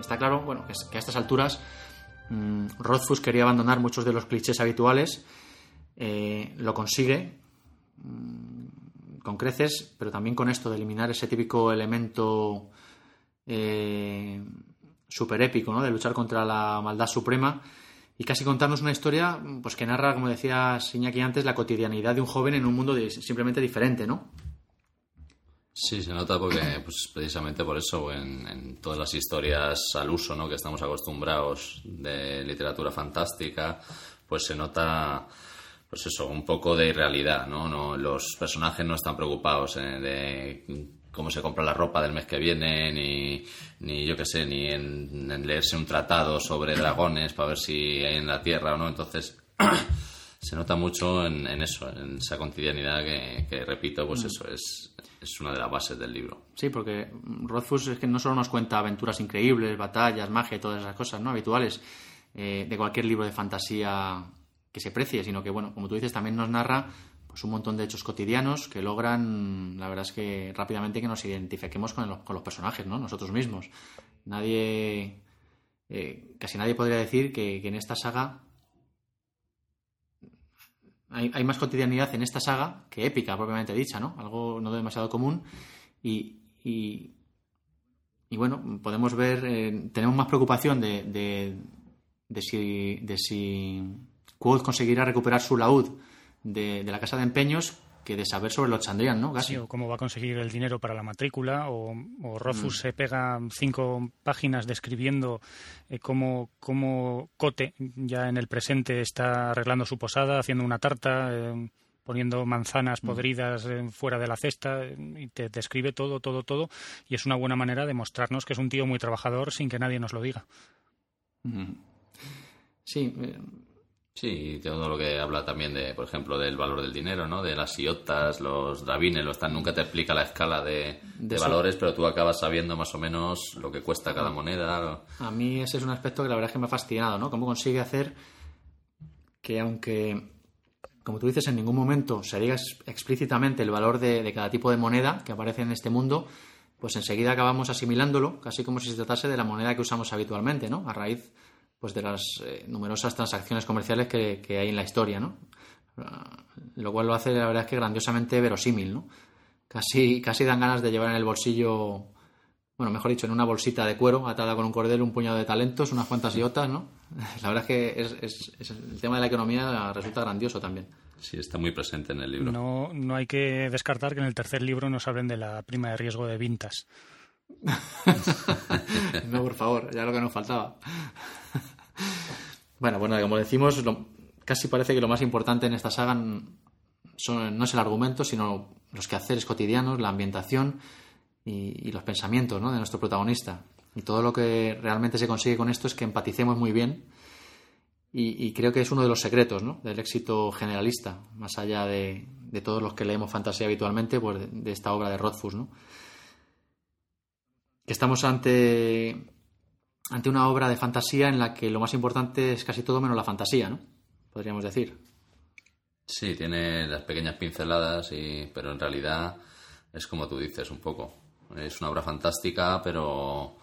Está claro bueno, que, a estas alturas mmm, Rothfuss quería abandonar muchos de los clichés habituales, eh, lo consigue mmm, con creces, pero también con esto de eliminar ese típico elemento eh, super épico, ¿no? de luchar contra la maldad suprema y casi contarnos una historia pues que narra, como decía Iñaki antes, la cotidianidad de un joven en un mundo simplemente diferente, ¿no? Sí, se nota porque, pues precisamente por eso, en, en, todas las historias al uso, ¿no? Que estamos acostumbrados de literatura fantástica, pues se nota, pues eso, un poco de irrealidad, ¿no? no los personajes no están preocupados eh, de cómo se compra la ropa del mes que viene, ni, ni yo qué sé, ni en, en, leerse un tratado sobre dragones para ver si hay en la Tierra o no. Entonces, *clears throat* se nota mucho en, en eso, en esa cotidianidad que, que repito, pues eso es, es una de las bases del libro. Sí, porque Rothfuss es que no solo nos cuenta aventuras increíbles, batallas, magia y todas esas cosas no habituales eh, de cualquier libro de fantasía que se precie, sino que, bueno, como tú dices, también nos narra pues un montón de hechos cotidianos que logran, la verdad es que rápidamente que nos identifiquemos con, con los personajes, ¿no? Nosotros mismos. Nadie, eh, casi nadie podría decir que en esta saga hay, más cotidianidad en esta saga que épica, propiamente dicha, ¿no? Algo no demasiado común. Y, y, y bueno, podemos ver, eh, tenemos más preocupación de, de, de, si, de si Quoth conseguirá recuperar su laúd de, de, la casa de empeños que de saber sobre los Chandrian, ¿no? Casi. Sí, o cómo va a conseguir el dinero para la matrícula, o, o Rofus mm. se pega cinco páginas describiendo eh, cómo, cómo Cote, ya en el presente, está arreglando su posada, haciendo una tarta, eh, poniendo manzanas podridas eh, fuera de la cesta, y te describe todo, todo, todo, y es una buena manera de mostrarnos que es un tío muy trabajador sin que nadie nos lo diga. Mm. Sí, Sí, todo lo que habla también de, por ejemplo, del valor del dinero, ¿no? De las iotas, los dravines, los tan, nunca te explica la escala de, de, de valores, pero tú acabas sabiendo más o menos lo que cuesta cada moneda. A mí ese es un aspecto que la verdad es que me ha fascinado, ¿no? Cómo consigue hacer que aunque, como tú dices, en ningún momento se diga explícitamente el valor de, de cada tipo de moneda que aparece en este mundo, pues enseguida acabamos asimilándolo, casi como si se tratase de la moneda que usamos habitualmente, ¿no? A raíz pues de las eh, numerosas transacciones comerciales que, que, hay en la historia, ¿no? Lo cual lo hace, la verdad es que grandiosamente verosímil, ¿no? Casi, casi dan ganas de llevar en el bolsillo, bueno, mejor dicho, en una bolsita de cuero atada con un cordel, un puñado de talentos, unas cuantas iotas, ¿no? *laughs* La verdad es que es, es, es, el tema de la economía resulta grandioso también. Sí, está muy presente en el libro. No, no hay que descartar que en el tercer libro nos hablen de la prima de riesgo de Vintas. *laughs* no, por favor, ya lo que nos faltaba. bueno, bueno, como decimos, lo, casi parece que lo más importante en esta saga no es el argumento, sino los quehaceres cotidianos, la ambientación y, los pensamientos ¿no? de nuestro protagonista. Y todo lo que realmente se consigue con esto es que empaticemos muy bien. Y, creo que es uno de los secretos del éxito generalista, más allá de, de, todos los que leemos fantasía habitualmente, pues de, de esta obra de Rothfuss. ¿no? Que estamos ante, ante una obra de fantasía en la que lo más importante es casi todo menos la fantasía, ¿no? Podríamos decir. Sí, tiene las pequeñas pinceladas, y, pero en realidad es como tú dices un poco. Es una obra fantástica, pero,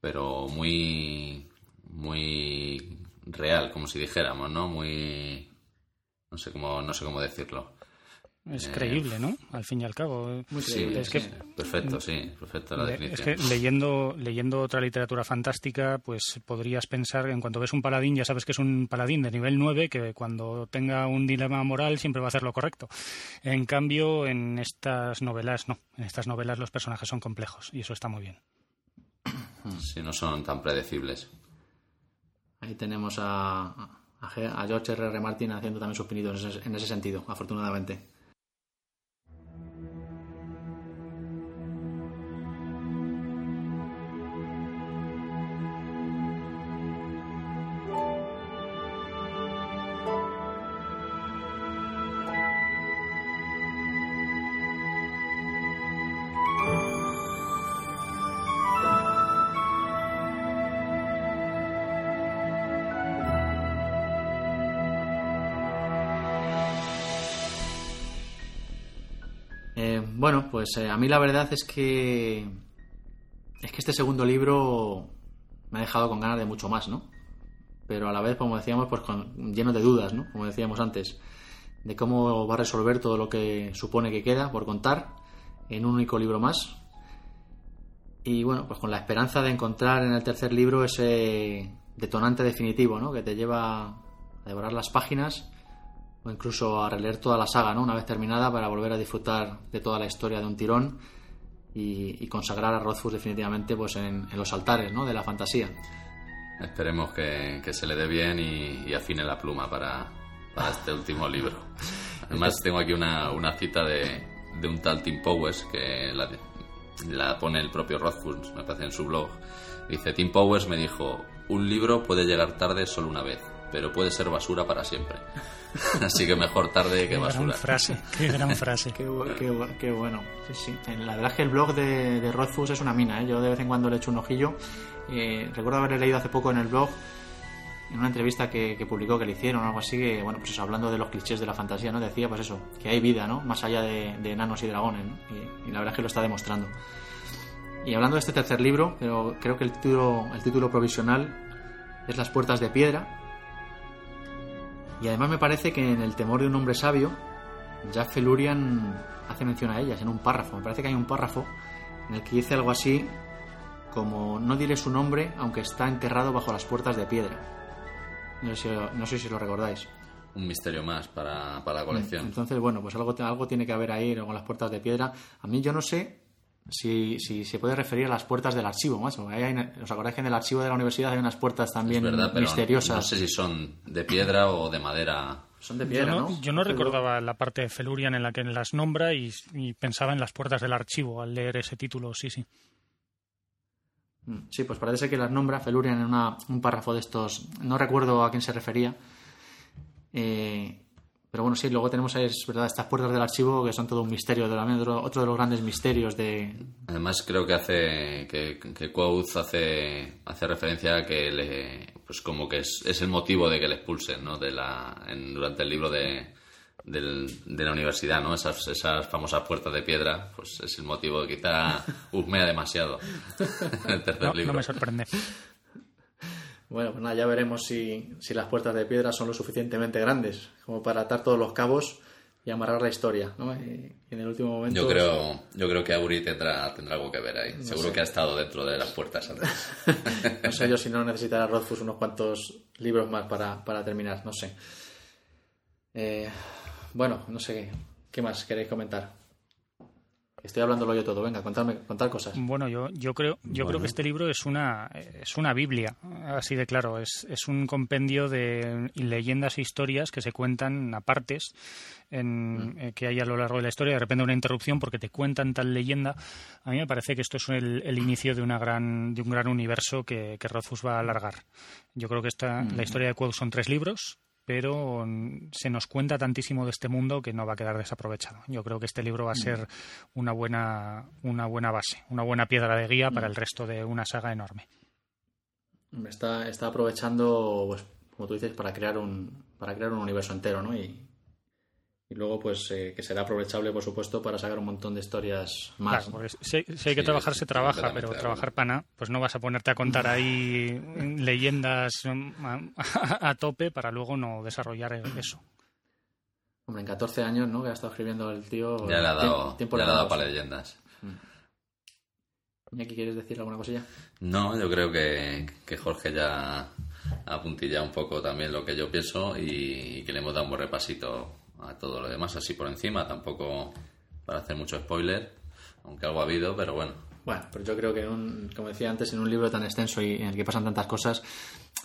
pero muy, muy real, como si dijéramos, ¿no? Muy, no sé cómo, no sé cómo decirlo. Es eh, creíble, ¿no? Al fin y al cabo. Muy sí, es que, perfecto, sí, perfecta la definición. Es que leyendo, leyendo otra literatura fantástica, pues podrías pensar, en cuanto ves un paladín, ya sabes que es un paladín de nivel 9, que cuando tenga un dilema moral siempre va a hacer lo correcto. En cambio, en estas novelas, no. En estas novelas los personajes son complejos y eso está muy bien. *clears throat* Sí, no son tan predecibles. Ahí tenemos a, a, a George R. R. Martin haciendo también sus pinitos en ese, en ese sentido, afortunadamente. Pues eh, a mí la verdad es que es que este segundo libro me ha dejado con ganas de mucho más, ¿no? Pero a la vez, como decíamos, pues con, lleno de dudas, ¿no? Como decíamos antes, de cómo va a resolver todo lo que supone que queda por contar en un único libro más. Y bueno, pues con la esperanza de encontrar en el tercer libro ese detonante definitivo, ¿no? Que te lleva a devorar las páginas o incluso a releer toda la saga, ¿no? Una vez terminada para volver a disfrutar de toda la historia de un tirón y, consagrar a Rothfuss definitivamente pues en, los altares, ¿no? De la fantasía. Esperemos que, se le dé bien y, afine la pluma para, este último libro. Además *laughs* tengo aquí una, cita de, un tal Tim Powers que la, la pone el propio Rothfuss, me parece en su blog. Dice, Tim Powers me dijo, un libro puede llegar tarde solo una vez pero puede ser basura para siempre. *laughs* Así que mejor tarde que basura. *laughs* Gran frase, qué gran frase. qué, bueno. Sí, sí. La verdad es que el blog de, de Rothfuss es una mina. ¿eh? Yo de vez en cuando le echo un ojillo. Eh, recuerdo haber leído hace poco en el blog en una entrevista que, publicó que le hicieron o algo así, que, bueno, pues eso, hablando de los clichés de la fantasía, ¿no? Decía, pues eso, que hay vida, ¿no? Más allá de, enanos y dragones, y, la verdad es que lo está demostrando. Y hablando de este tercer libro, pero creo que el título, el título provisional es Las puertas de piedra, y además me parece que en El temor de un hombre sabio, Jack Felurian hace mención a ellas en un párrafo. Me parece que hay un párrafo en el que dice algo así como no diré su nombre aunque está enterrado bajo las puertas de piedra. No sé si, lo recordáis. Un misterio más para, para la colección. Entonces, bueno, pues algo, algo tiene que haber ahí con las puertas de piedra. A mí yo no sé si, si se puede referir a las puertas del archivo, macho. ¿Os acordáis que en el archivo de la universidad hay unas puertas también misteriosas? No sé si son de piedra o de madera. Son de piedra, yo no, Yo no recordaba la parte de Felurian en la que las nombra y, pensaba en las puertas del archivo al leer ese título, sí, sí. Mm, sí, pues parece que las nombra Felurian en un párrafo de estos. No recuerdo a quién se refería. Eh, pero bueno, sí, luego tenemos es verdad estas puertas del archivo que son todo un misterio, de la, otro de los grandes misterios de... Además creo que hace que, que Quoth hace, hace referencia a que le, pues como que es, es el motivo de que le expulsen ¿no? de la, durante el libro de, de la universidad, ¿no? Esas, esas famosas puertas de piedra, pues es el motivo de quizá husmea demasiado *laughs* el tercer libro. No me sorprende. Bueno, pues nada, ya veremos si, si las puertas de piedra son lo suficientemente grandes como para atar todos los cabos y amarrar la historia, ¿no? Y, en el último momento... Yo creo, yo creo que Auri tendrá, tendrá algo que ver ahí. Seguro que ha estado dentro de las puertas antes. *laughs* no sé yo si no necesitará Rothfuss unos cuantos libros más para, para terminar, no sé. Eh, bueno, no sé, ¿qué más queréis comentar? Estoy hablándolo yo todo. Venga, contadme, contar cosas. Bueno, yo, yo creo, yo creo que este libro es una, es una Biblia, así de claro. Es, es un compendio de leyendas e historias que se cuentan a partes en, mm. eh, que hay a lo largo de la historia. De repente una interrupción porque te cuentan tal leyenda. A mí me parece que esto es el, inicio de una gran, de un gran universo que, que Rothfuss va a alargar. Yo creo que esta, la mm. historia de Quoth son tres libros pero se nos cuenta tantísimo de este mundo que no va a quedar desaprovechado. Yo creo que este libro va a ser mm. una buena, una buena base, una buena piedra de guía para mm. el resto de una saga enorme. Está, está aprovechando, pues, como tú dices, para crear un, para crear un universo entero, ¿no? Y, y luego pues eh, que será aprovechable por supuesto para sacar un montón de historias más claro, si, hay que trabajar se trabaja pero trabajar pana pues no vas a ponerte a contar ahí *laughs* leyendas a, tope para luego no desarrollar eso. Hombre en 14 años no que ha estado escribiendo el tío ya le ha dado, tiempo le ha dado para leyendas. ¿Y aquí quieres decir alguna cosilla? No, yo creo que, que Jorge ya ha apuntillado un poco también lo que yo pienso y que le hemos dado un buen repasito a todo lo demás así por encima, tampoco para hacer mucho spoiler, aunque algo ha habido, pero bueno. Bueno, pero yo creo que, como decía antes, en un libro tan extenso y en el que pasan tantas cosas,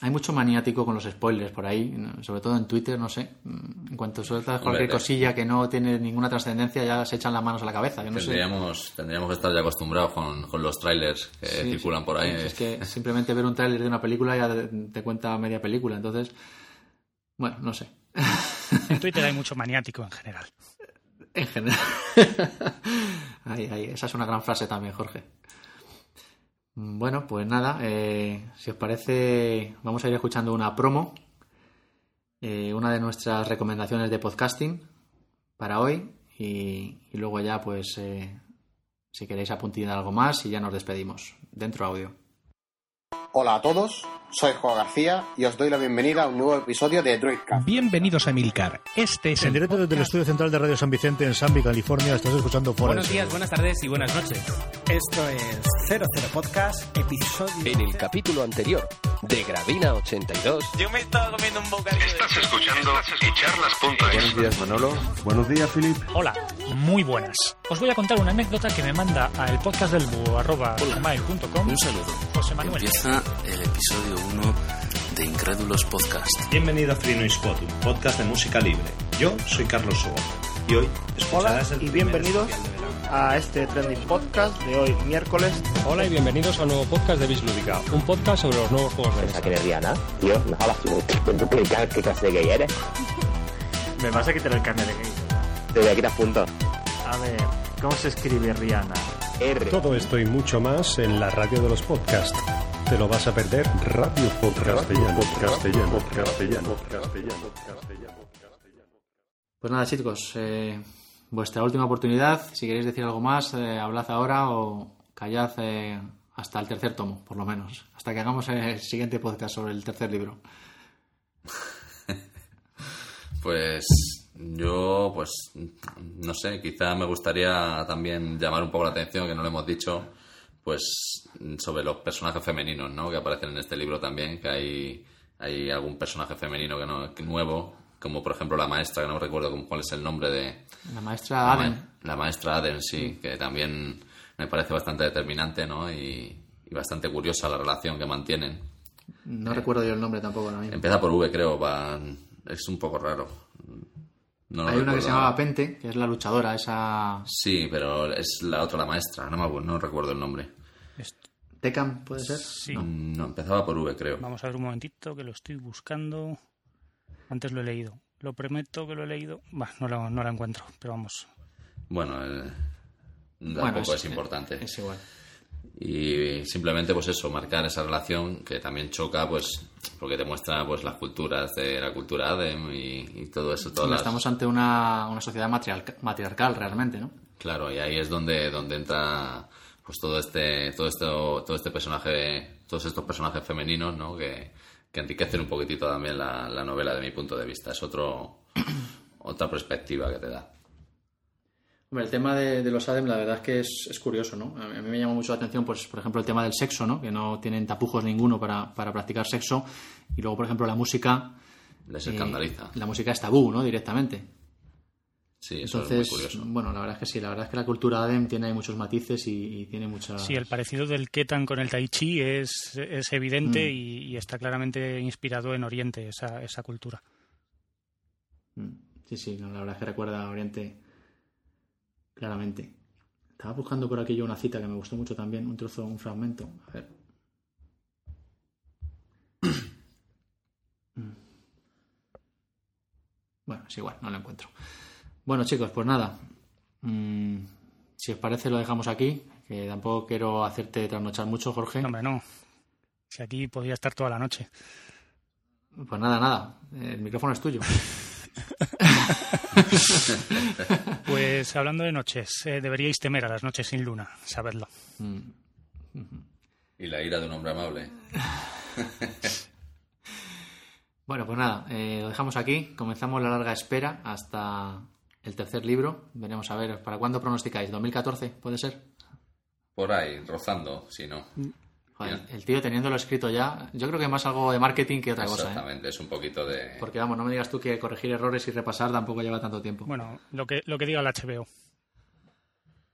hay mucho maniático con los spoilers por ahí, sobre todo en Twitter, no sé. En cuanto sueltas cualquier cosilla que no tiene ninguna trascendencia, ya se echan las manos a la cabeza. tendríamos, tendríamos que estar ya acostumbrados con, con los trailers que circulan por ahí. Es que simplemente ver un tráiler de una película ya te cuenta media película, entonces, bueno, no sé. *laughs* En Twitter hay mucho maniático en general. En general. *laughs* esa es una gran frase también, Jorge. Bueno, pues nada, eh, si os parece, vamos a ir escuchando una promo, eh, una de nuestras recomendaciones de podcasting para hoy. y, y luego ya, pues, eh, si queréis apuntar algo más y ya nos despedimos. Dentro audio. Hola a todos, soy Juan García y os doy la bienvenida a un nuevo episodio de Droidcast. Bienvenidos a Milcar. Este es En el directo desde el estudio central de Radio San Vicente en Sanby, California, estás escuchando Fuera Buenos días, buenas tardes y buenas noches. Esto es 00 Podcast, episodio. En el capítulo anterior de Gravina 82, Yo me estaba comiendo un bocadillo Estás escuchando echarlas.es. Buenos días, Manolo. Buenos días, Philip. Hola, muy buenas. Os voy a contar una anécdota que me manda al podcast del búho arroba gmail.com Un saludo. José Manuel. Empieza el episodio 1 de Incrédulos Podcast. Bienvenido a Free Noise Pod, un podcast de música libre. Yo soy Carlos Soba y hoy Hola y bienvenidos a este Trending Podcast de hoy, miércoles. Hola y bienvenidos a un nuevo podcast de Bislúdica, un podcast sobre los nuevos juegos de mesa. que eres Rihanna? Tío, no hablas tú. ¿Tú qué, qué clase de gay eres? Me vas a quitar el carnet de gay. Te voy a quitar puntos. A ver, ¿cómo se escribe Rihanna? R. Todo esto y mucho más en la radio de los podcasts. Te lo vas a perder. Radio Podcastellano. Podcastellano. Podcastellano. Pues nada, chicos, eh, vuestra última oportunidad. Si queréis decir algo más, eh, hablad ahora o callad eh, hasta el tercer tomo, por lo menos. Hasta que hagamos el siguiente podcast sobre el tercer libro. *laughs* Pues yo, pues, no sé, quizá me gustaría también llamar un poco la atención, que no lo hemos dicho, pues sobre los personajes femeninos, ¿no? Que aparecen en este libro también, que hay, hay algún personaje femenino que no, que nuevo, como por ejemplo la maestra, que no recuerdo cómo- cuál es el nombre de... La maestra La, Aden. ma- la maestra Aden, sí, que también me parece bastante determinante, ¿no? Y, y bastante curiosa la relación que mantienen. No recuerdo yo el nombre tampoco ahora mismo. Empieza por V, creo, va, es un poco raro. No Hay una que se llamaba Pente, que es la luchadora, esa... Sí, pero es la otra, la maestra, no, me acuerdo, no recuerdo el nombre. Tecan, ¿puede ser? Sí. No, empezaba por V, creo. Vamos a ver un momentito que lo estoy buscando. Antes lo he leído. Lo prometo que lo he leído. Bah, no lo, no lo encuentro, pero vamos. Bueno, eh, Bueno, tampoco es- es, importante. Es igual. Y simplemente, pues eso, marcar esa relación que también choca, pues, porque te muestra pues las culturas de la cultura ADEM y, y todo eso. Todas las- Estamos ante una, una sociedad matriarca- matriarcal realmente, ¿no? Claro, y ahí es donde, donde entra pues todo este, todo esto, todo este personaje, todos estos personajes femeninos, ¿no? Que, que enriquecen un poquitito también la, la novela de mi punto de vista. Es otro, *clears throat* otra perspectiva que te da. Hombre, el tema de, de los ADEM, la verdad es que es, es curioso, ¿no? A mí, a mí me llama mucho la atención, pues, por ejemplo, el tema del sexo, ¿no? Que no tienen tapujos ninguno para, para practicar sexo. Y luego, por ejemplo, la música. Les eh, escandaliza. la música es tabú, ¿no? Directamente. Sí, eso Entonces, es muy curioso. bueno, la verdad es que sí, la verdad es que la cultura ADEM tiene ahí muchos matices y, y tiene mucha... Sí, el parecido del Ketan con el Tai Chi es, es evidente Mm. y, y está claramente inspirado en Oriente, esa, esa cultura. Mm, Sí, sí, no, la verdad es que recuerda a Oriente claramente. Estaba buscando por aquí yo una cita que me gustó mucho también, un trozo, un fragmento. A ver. *clears throat* Mm. Bueno, es igual, no lo encuentro. Bueno, chicos, pues nada. Mm, si os parece, lo dejamos aquí. Que tampoco quiero hacerte trasnochar mucho, Jorge. Hombre, no. Si aquí podía estar toda la noche. Pues nada, nada. El micrófono es tuyo. *laughs* Pues hablando de noches, eh, deberíais temer a las noches sin luna, sabedlo. Y la ira de un hombre amable. *laughs* Bueno, pues nada, eh, lo dejamos aquí. Comenzamos la larga espera hasta el tercer libro. Veremos a ver, ¿para cuándo pronosticáis? ¿2014? ¿Puede ser? Por ahí, rozando, si no. Joder, el tío teniéndolo escrito ya, yo creo que más algo de marketing que otra cosa. ¿eh? Exactamente, es un poquito de... Porque vamos, no me digas tú que corregir errores y repasar tampoco lleva tanto tiempo. Bueno, lo que, lo que diga el HBO.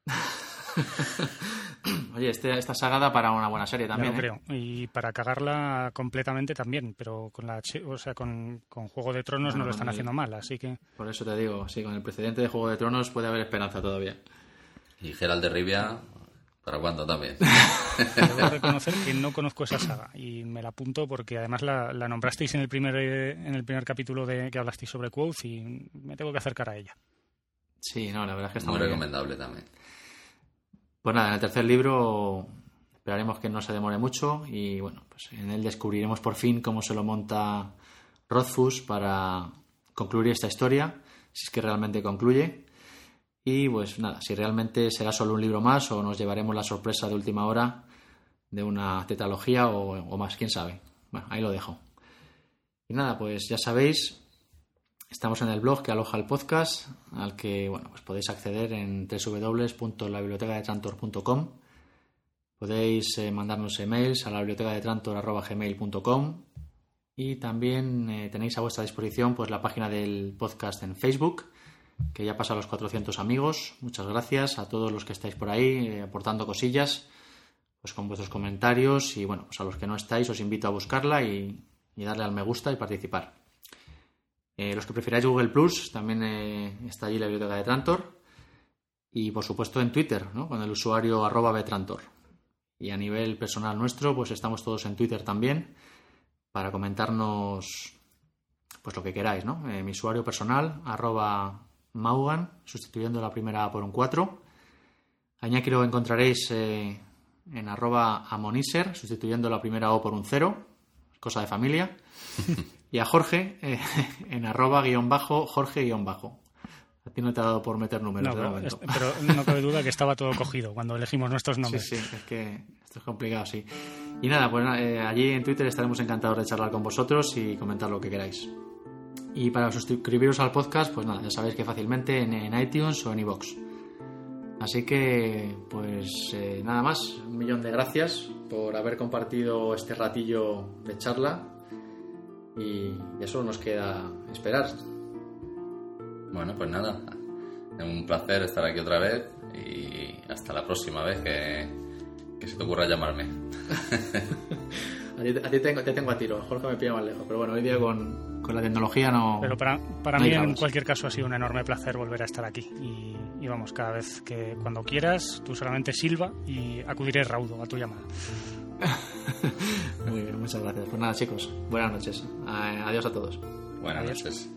*laughs* Oye, este, esta saga da para una buena serie también. Ya lo ¿eh? creo. Y para cagarla completamente también, pero con la o sea, con, con Juego de Tronos no, No, lo están no, haciendo mal, así que Por eso te digo, sí, con el precedente de Juego de Tronos puede haber esperanza todavía. Y Gerald de Rivia, ¿para cuándo también? *laughs* debo *laughs* reconocer que no conozco esa saga y me la apunto porque además la, la nombrasteis en el primer eh, en el primer capítulo de que hablasteis sobre Quoth y me tengo que acercar a ella. Sí, no, la verdad es que está Muy muy bien. recomendable también. Pues nada, en el tercer libro esperaremos que no se demore mucho y bueno, pues en él descubriremos por fin cómo se lo monta Rothfuss para concluir esta historia, si es que realmente concluye. Y pues nada, si realmente será solo un libro más o nos llevaremos la sorpresa de última hora de una tetralogía o, más, quién sabe. Bueno, ahí lo dejo. Y nada, pues ya sabéis, estamos en el blog que aloja el podcast, al que bueno, pues podéis acceder en www.labibliotecadetrantor.com. Podéis eh, mandarnos emails a la biblioteca de trantor.gmail.com y también eh, tenéis a vuestra disposición pues la página del podcast en Facebook, que ya pasa los 400 amigos. Muchas gracias a todos los que estáis por ahí eh, aportando cosillas, pues con vuestros comentarios y bueno, pues a los que no estáis os invito a buscarla y, darle al me gusta y participar. Eh, los que prefiráis Google Plus, también eh, está allí la biblioteca de Trantor. Y por supuesto en Twitter, ¿no? con el usuario arroba betrantor. Y a nivel personal nuestro, pues estamos todos en Twitter también para comentarnos pues lo que queráis, ¿no? Mi usuario personal, arroba Maugan, sustituyendo la primera A por un 4. A Iñaki lo encontraréis eh, en arroba Amoniser, sustituyendo la primera O por un 0, cosa de familia. *laughs* y a Jorge eh, *laughs* en arroba guion bajo, Jorge guion bajo. A ti no te ha dado por meter números No, de pero, momento. es- pero no cabe duda que estaba todo cogido cuando elegimos nuestros nombres. Sí, sí, es que esto es complicado, sí. Y nada, pues eh, allí en Twitter estaremos encantados de charlar con vosotros y comentar lo que queráis. Y para suscribiros al podcast, pues nada, ya sabéis que fácilmente en, en iTunes o en iVoox. Así que, pues eh, nada más, un millón de gracias por haber compartido este ratillo de charla. Y ya solo nos queda esperar. Bueno, pues nada. Un placer estar aquí otra vez y hasta la próxima vez que, que se te ocurra llamarme. *laughs* A ti, a ti tengo, te tengo a tiro, Jorge me pilla más lejos. Pero bueno, hoy día con, con la tecnología no. Pero para, para no mí, en cualquier caso, ha sido un enorme placer volver a estar aquí. Y, y vamos, cada vez que cuando quieras, tú solamente silba y acudiré raudo a tu llamada. *laughs* Muy bien, muchas gracias. Pues nada, chicos, buenas noches. Adiós a todos. Buenas Adiós. noches.